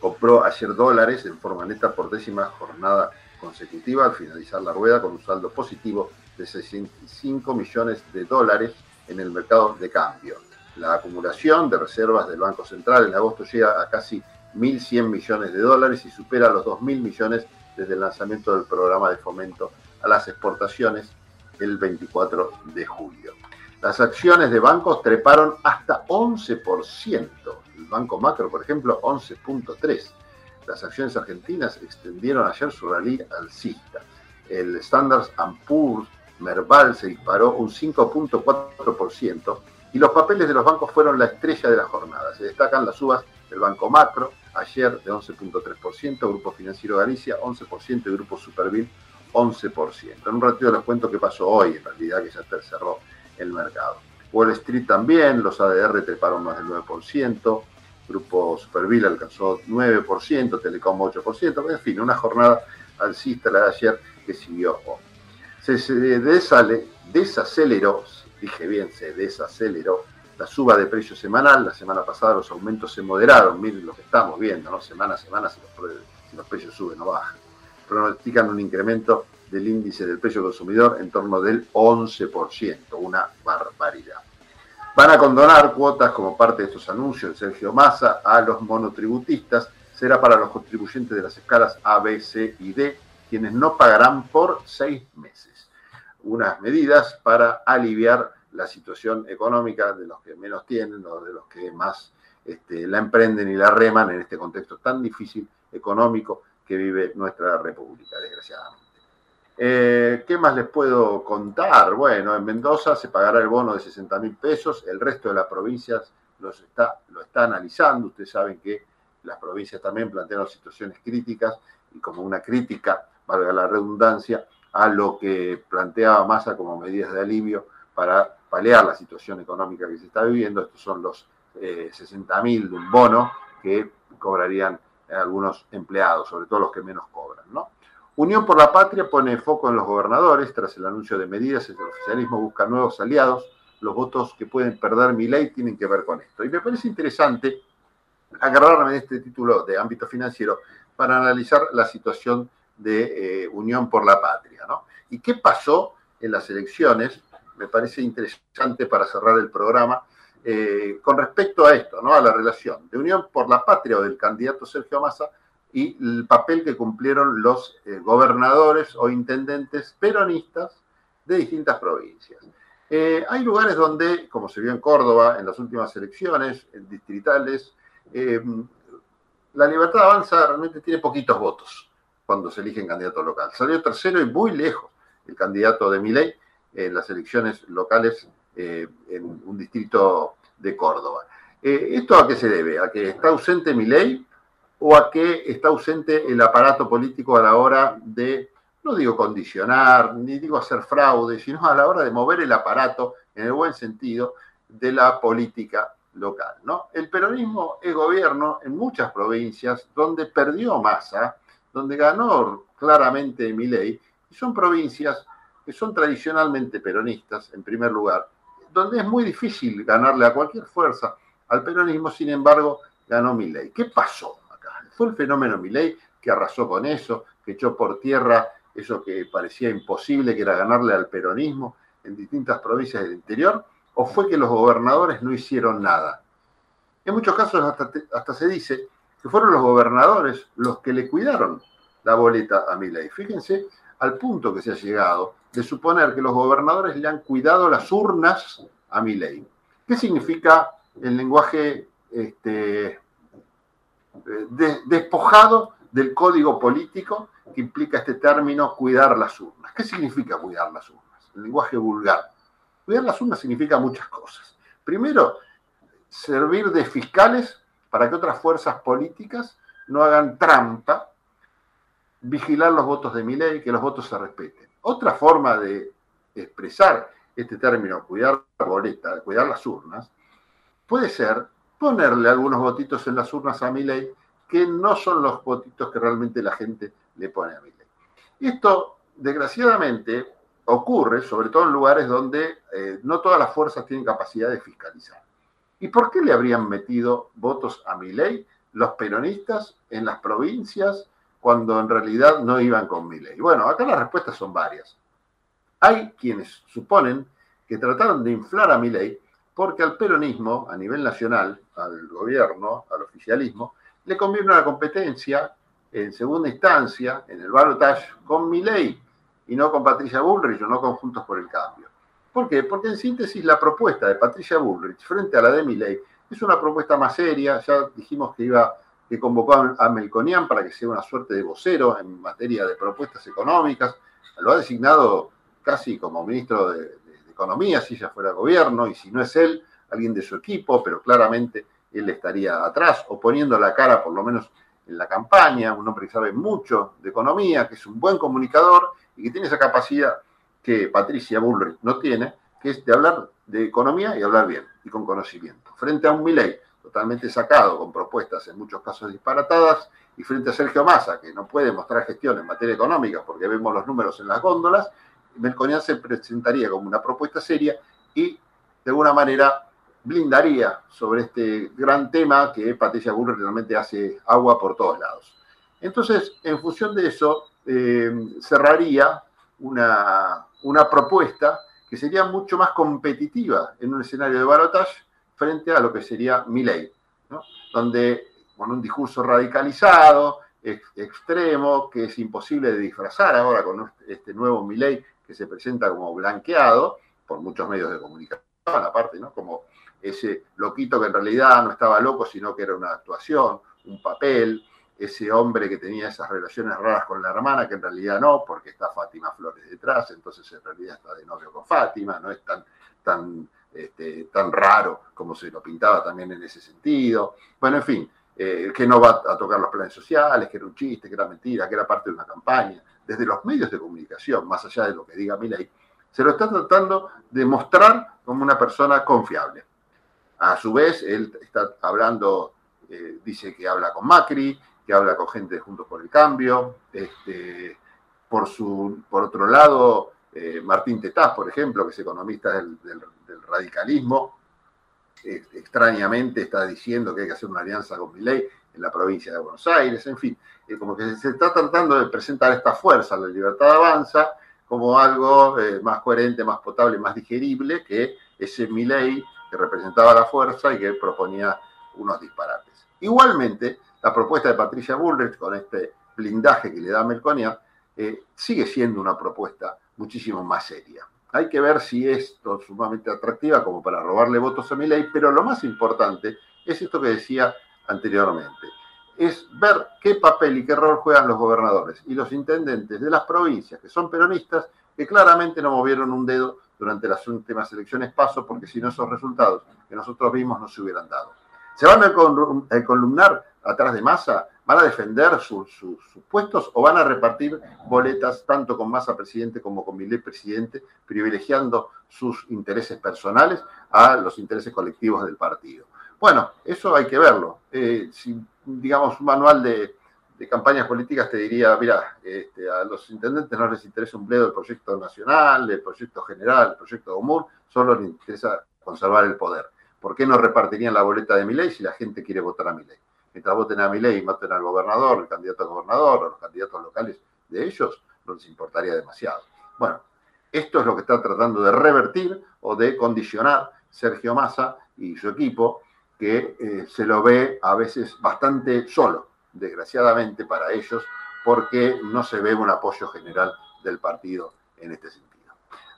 compró ayer dólares en forma neta por décima jornada consecutiva al finalizar la rueda con un saldo positivo de 65 millones de dólares en el mercado de cambio. La acumulación de reservas del Banco Central en agosto llega a casi 1.100 millones de dólares y supera los 2.000 millones desde el lanzamiento del programa de fomento a las exportaciones el 24 de julio. Las acciones de bancos treparon hasta 11%. El Banco Macro, por ejemplo, 11.3%. Las acciones argentinas extendieron ayer su rally alcista. El Standard Poor's Merval se disparó un 5.4% y los papeles de los bancos fueron la estrella de la jornada. Se destacan las subas del Banco Macro, ayer de 11.3%, Grupo Financiero Galicia 11% y Grupo Supervil 11%. En un ratito les cuento qué pasó hoy, en realidad que ya cerró el mercado. Wall Street también, los ADR treparon más del 9%, Grupo Superville alcanzó 9%, Telecom 8%, en fin, una jornada alcista la de ayer que siguió. Se, se desale- desaceleró, dije bien, se desaceleró la suba de precios semanal. La semana pasada los aumentos se moderaron, miren lo que estamos viendo, ¿no? Semana a semana si los precios suben o bajan. Pronostican un incremento del índice del precio consumidor en torno del 11%, una barbaridad. Van a condonar cuotas como parte de estos anuncios de Sergio Massa a los monotributistas. Será para los contribuyentes de las escalas A, B, C y D, quienes no pagarán por seis meses. Unas medidas para aliviar la situación económica de los que menos tienen o de los que más este, la emprenden y la reman en este contexto tan difícil económico que vive nuestra república, desgraciadamente. Eh, ¿Qué más les puedo contar? Bueno, en Mendoza se pagará el bono de 60 mil pesos, el resto de las provincias lo está analizando. Ustedes saben que las provincias también plantearon situaciones críticas y como una crítica, valga la redundancia, a lo que planteaba Massa como medidas de alivio para paliar la situación económica que se está viviendo. Estos son los eh, 60 mil de un bono que cobrarían algunos empleados, sobre todo los que menos cobran, ¿no? Unión por la Patria pone foco en los gobernadores. Tras el anuncio de medidas, el oficialismo busca nuevos aliados. Los votos que pueden perder mi ley tienen que ver con esto. Y me parece interesante agarrarme de este título de ámbito financiero para analizar la situación de eh, Unión por la Patria. ¿no? ¿Y qué pasó en las elecciones? Me parece interesante para cerrar el programa. eh, con respecto a esto, ¿no? a la relación de Unión por la Patria o del candidato Sergio Massa y el papel que cumplieron los eh, gobernadores o intendentes peronistas de distintas provincias. Eh, hay lugares donde, como se vio en Córdoba en las últimas elecciones distritales, eh, la libertad avanza realmente tiene poquitos votos cuando se eligen candidato local. Salió tercero y muy lejos el candidato de Milei en las elecciones locales en un distrito de Córdoba. ¿Esto a qué se debe? ¿A que está ausente Milei o a que está ausente el aparato político a la hora de, no digo condicionar, ni digo hacer fraude, sino a la hora de mover el aparato, en el buen sentido, de la política local? ¿no? El peronismo es gobierno en muchas provincias donde perdió masa, donde ganó claramente Milei, y son provincias que son tradicionalmente peronistas, en primer lugar, donde es muy difícil ganarle a cualquier fuerza al peronismo, sin embargo, ganó Milei. ¿Qué pasó? ¿Fue el fenómeno Milei que arrasó con eso, que echó por tierra eso que parecía imposible, que era ganarle al peronismo en distintas provincias del interior? ¿O fue que los gobernadores no hicieron nada? En muchos casos hasta, se dice que fueron los gobernadores los que le cuidaron la boleta a Milei. Fíjense al punto que se ha llegado de suponer que los gobernadores le han cuidado las urnas a Milei. ¿Qué significa el lenguaje este, de- despojado del código político que implica este término cuidar las urnas? ¿Qué significa cuidar las urnas? El lenguaje vulgar. Cuidar las urnas significa muchas cosas. Primero, servir de fiscales para que otras fuerzas políticas no hagan trampa, vigilar los votos de mi ley, que los votos se respeten. Otra forma de expresar este término, cuidar la boleta, cuidar las urnas, puede ser ponerle algunos votitos en las urnas a mi ley que no son los votitos que realmente la gente le pone a mi ley. Y esto, desgraciadamente, ocurre sobre todo en lugares donde eh, no todas las fuerzas tienen capacidad de fiscalizar. ¿Y por qué le habrían metido votos a mi ley los peronistas en las provincias cuando en realidad no iban con mi ley? Bueno, acá las respuestas son varias. Hay quienes suponen que trataron de inflar a mi ley porque al peronismo, a nivel nacional, al gobierno, al oficialismo, le conviene una competencia en segunda instancia, en el balotaje, con mi ley y no con Patricia Bullrich o no con Juntos por el Cambio. ¿Por qué? Porque en síntesis la propuesta de Patricia Bullrich frente a la de Milei es una propuesta más seria. Ya dijimos que iba que convocó a Melconian para que sea una suerte de vocero en materia de propuestas económicas. Lo ha designado casi como ministro de Economía, si ya fuera gobierno, y si no es él, alguien de su equipo, pero claramente él estaría atrás, o poniendo la cara por lo menos en la campaña, un hombre que sabe mucho de economía, que es un buen comunicador y que tiene esa capacidad que Patricia Bullrich no tiene, que es de hablar de economía y hablar bien y con conocimiento. Frente a un Milei totalmente sacado, con propuestas en muchos casos disparatadas, y frente a Sergio Massa, que no puede mostrar gestión en materia económica porque vemos los números en las góndolas, Melconian se presentaría como una propuesta seria y de alguna manera blindaría sobre este gran tema que Patricia Bullrich realmente hace agua por todos lados. Entonces, en función de eso, eh, cerraría una, una propuesta que sería mucho más competitiva en un escenario de balotage frente a lo que sería ¿no? donde con un discurso radicalizado, ex- extremo, que es imposible de disfrazar ahora con este nuevo Milei que se presenta como blanqueado por muchos medios de comunicación, aparte, ¿no? como ese loquito que en realidad no estaba loco, sino que era una actuación, un papel, ese hombre que tenía esas relaciones raras con la hermana, que en realidad no, porque está Fátima Flores detrás, entonces en realidad está de novio con Fátima, no es tan, tan, este, tan raro como se lo pintaba también en ese sentido. Bueno, en fin, eh, que no va a tocar los planes sociales, que era un chiste, que era mentira, que era parte de una campaña. Desde los medios de comunicación, más allá de lo que diga Milei, se lo está tratando de mostrar como una persona confiable. A su vez, él está hablando, eh, dice que habla con Macri, que habla con gente de Juntos por el Cambio. Este, por, su, por otro lado, eh, Martín Tetaz, por ejemplo, que es economista del, radicalismo, eh, extrañamente está diciendo que hay que hacer una alianza con Milei en la provincia de Buenos Aires, en fin, como que se está tratando de presentar esta fuerza, la libertad avanza, como algo eh, más coherente, más potable, más digerible que ese Milei que representaba la fuerza y que proponía unos disparates. Igualmente, la propuesta de Patricia Bullrich con este blindaje que le da Melconian eh, sigue siendo una propuesta muchísimo más seria. Hay que ver si es to- sumamente atractiva como para robarle votos a Milei, pero lo más importante es esto que decía anteriormente, es ver qué papel y qué rol juegan los gobernadores y los intendentes de las provincias que son peronistas que claramente no movieron un dedo durante las últimas elecciones paso, porque si no esos resultados que nosotros vimos no se hubieran dado. ¿Se van a colum- a columnar atrás de Massa? ¿Van a defender sus, sus- puestos o van a repartir boletas tanto con Massa presidente como con Milei presidente, privilegiando sus intereses personales a los intereses colectivos del partido? Bueno, eso hay que verlo. Eh, si, digamos, un manual de, de campañas políticas te diría, mira, este, a los intendentes no les interesa un bledo del proyecto nacional, del proyecto general, del proyecto común, solo les interesa conservar el poder. ¿Por qué no repartirían la boleta de Milei si la gente quiere votar a Milei? Mientras voten a Milei y maten al gobernador, el candidato a gobernador, o los candidatos locales de ellos, no les importaría demasiado. Bueno, esto es lo que está tratando de revertir o de condicionar Sergio Massa y su equipo, que eh, se lo ve a veces bastante solo, desgraciadamente para ellos, porque no se ve un apoyo general del partido en este sentido.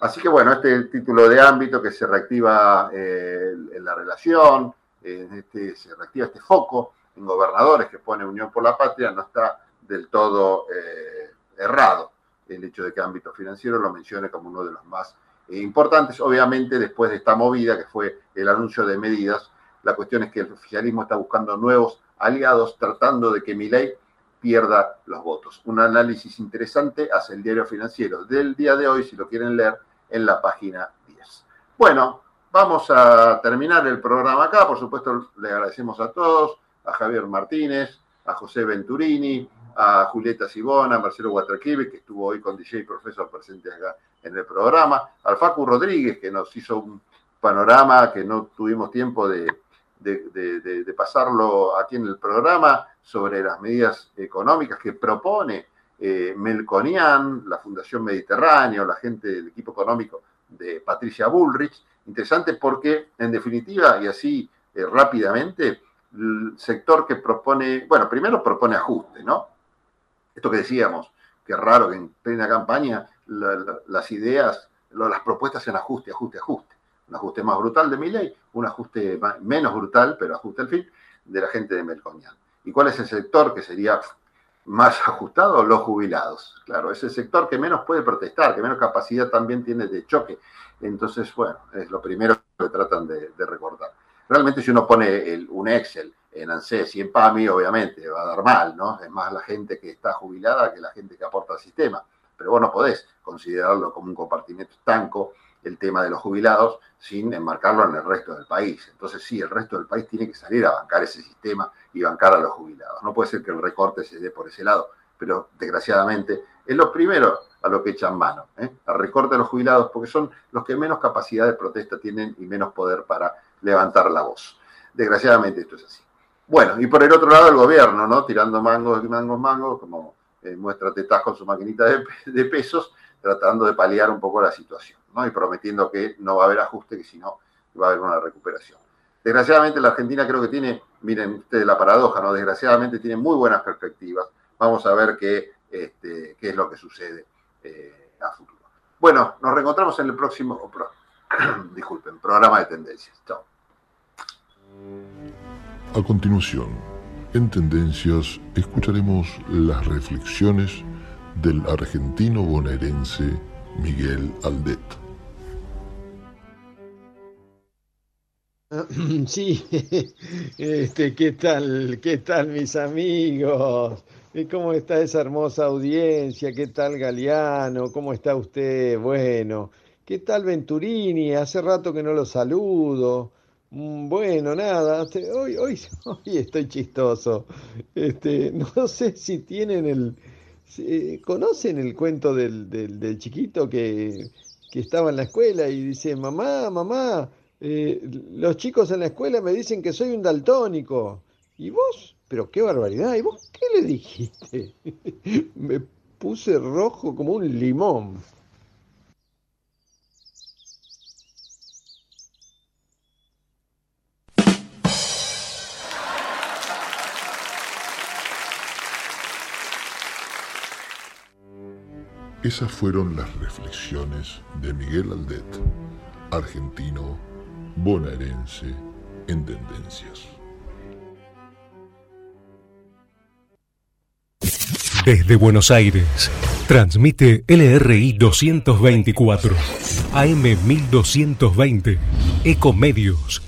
Así que bueno, este título de ámbito que se reactiva eh, en la relación, eh, este, se reactiva este foco en gobernadores que pone Unión por la Patria, no está del todo eh, errado el hecho de que ámbito financiero lo mencione como uno de los más eh, importantes, obviamente después de esta movida que fue el anuncio de medidas, la cuestión es que el oficialismo está buscando nuevos aliados tratando de que Milei pierda los votos. Un análisis interesante hace el diario financiero del día de hoy, si lo quieren leer, en la página 10. Bueno, vamos a terminar el programa acá. Por supuesto, le agradecemos a todos, a Javier Martínez, a José Venturini, a Julieta Sibona, a Marcelo Guatraquive, que estuvo hoy con DJ Profesor presente acá en el programa, al Facu Rodríguez, que nos hizo un panorama que no tuvimos tiempo de, de, de- de- de pasarlo aquí en el programa sobre las medidas económicas que propone eh, Melconian, la Fundación Mediterráneo, la gente del equipo económico de Patricia Bullrich. Interesante porque, en definitiva, y así eh, rápidamente, el sector que propone, bueno, primero propone ajuste, ¿no? Esto que decíamos, que raro que en plena campaña la- la- las ideas, las propuestas en ajuste, ajuste, ajuste. Un ajuste más brutal de mi ley, un ajuste menos brutal, pero ajuste al fin, de la gente de Melconian. ¿Y cuál es el sector que sería más ajustado? Los jubilados. Claro, es el sector que menos puede protestar, que menos capacidad también tiene de choque. Entonces, bueno, es lo primero que tratan de, recordar. Realmente si uno pone un Excel en ANSES y en PAMI, obviamente va a dar mal, ¿no? Es más la gente que está jubilada que la gente que aporta al sistema. Pero vos no podés considerarlo como un compartimiento estanco el tema de los jubilados sin enmarcarlo en el resto del país. Entonces sí, el resto del país tiene que salir a bancar ese sistema y bancar a los jubilados. No puede ser que el recorte se dé por ese lado, pero desgraciadamente es lo primero a lo que echan mano, ¿eh? al recorte de los jubilados, porque son los que menos capacidad de protesta tienen y menos poder para levantar la voz. Desgraciadamente esto es así. Bueno, y por el otro lado el gobierno, ¿no? Tirando mangos, mangos, mangos, como eh, muestra tetas con su maquinita de pesos, tratando de paliar un poco la situación, Y prometiendo que no va a haber ajuste, que si no va a haber una recuperación. Desgraciadamente la Argentina creo que tiene, miren ustedes la paradoja, ¿no? Desgraciadamente tiene muy buenas perspectivas. Vamos a ver qué, este, qué es lo que sucede eh, a futuro. Bueno, nos reencontramos en el próximo, disculpen, programa de tendencias. Chao. A continuación, en Tendencias, escucharemos las reflexiones del argentino bonaerense Miguel Aldet. Sí, este, ¿qué tal? ¿Qué tal mis amigos? ¿Y ¿Cómo está esa hermosa audiencia? ¿Qué tal Galeano? ¿Cómo está usted? Bueno, ¿qué tal Venturini? Hace rato que no lo saludo. Mm, Bueno, nada, este, hoy, hoy, hoy estoy chistoso. Este, no sé si tienen el, si- ¿conocen el cuento del, del, del chiquito que, que estaba en la escuela y dice, mamá, mamá, eh, los chicos en la escuela me dicen que soy un daltónico. ¿Y vos? Pero qué barbaridad. ¿Y vos qué le dijiste? Me puse rojo como un limón. Esas fueron las reflexiones de Miguel Aldet, argentino bonaerense en Tendencias. Desde Buenos Aires, Transmite LRI 224, AM 1220, Ecomedios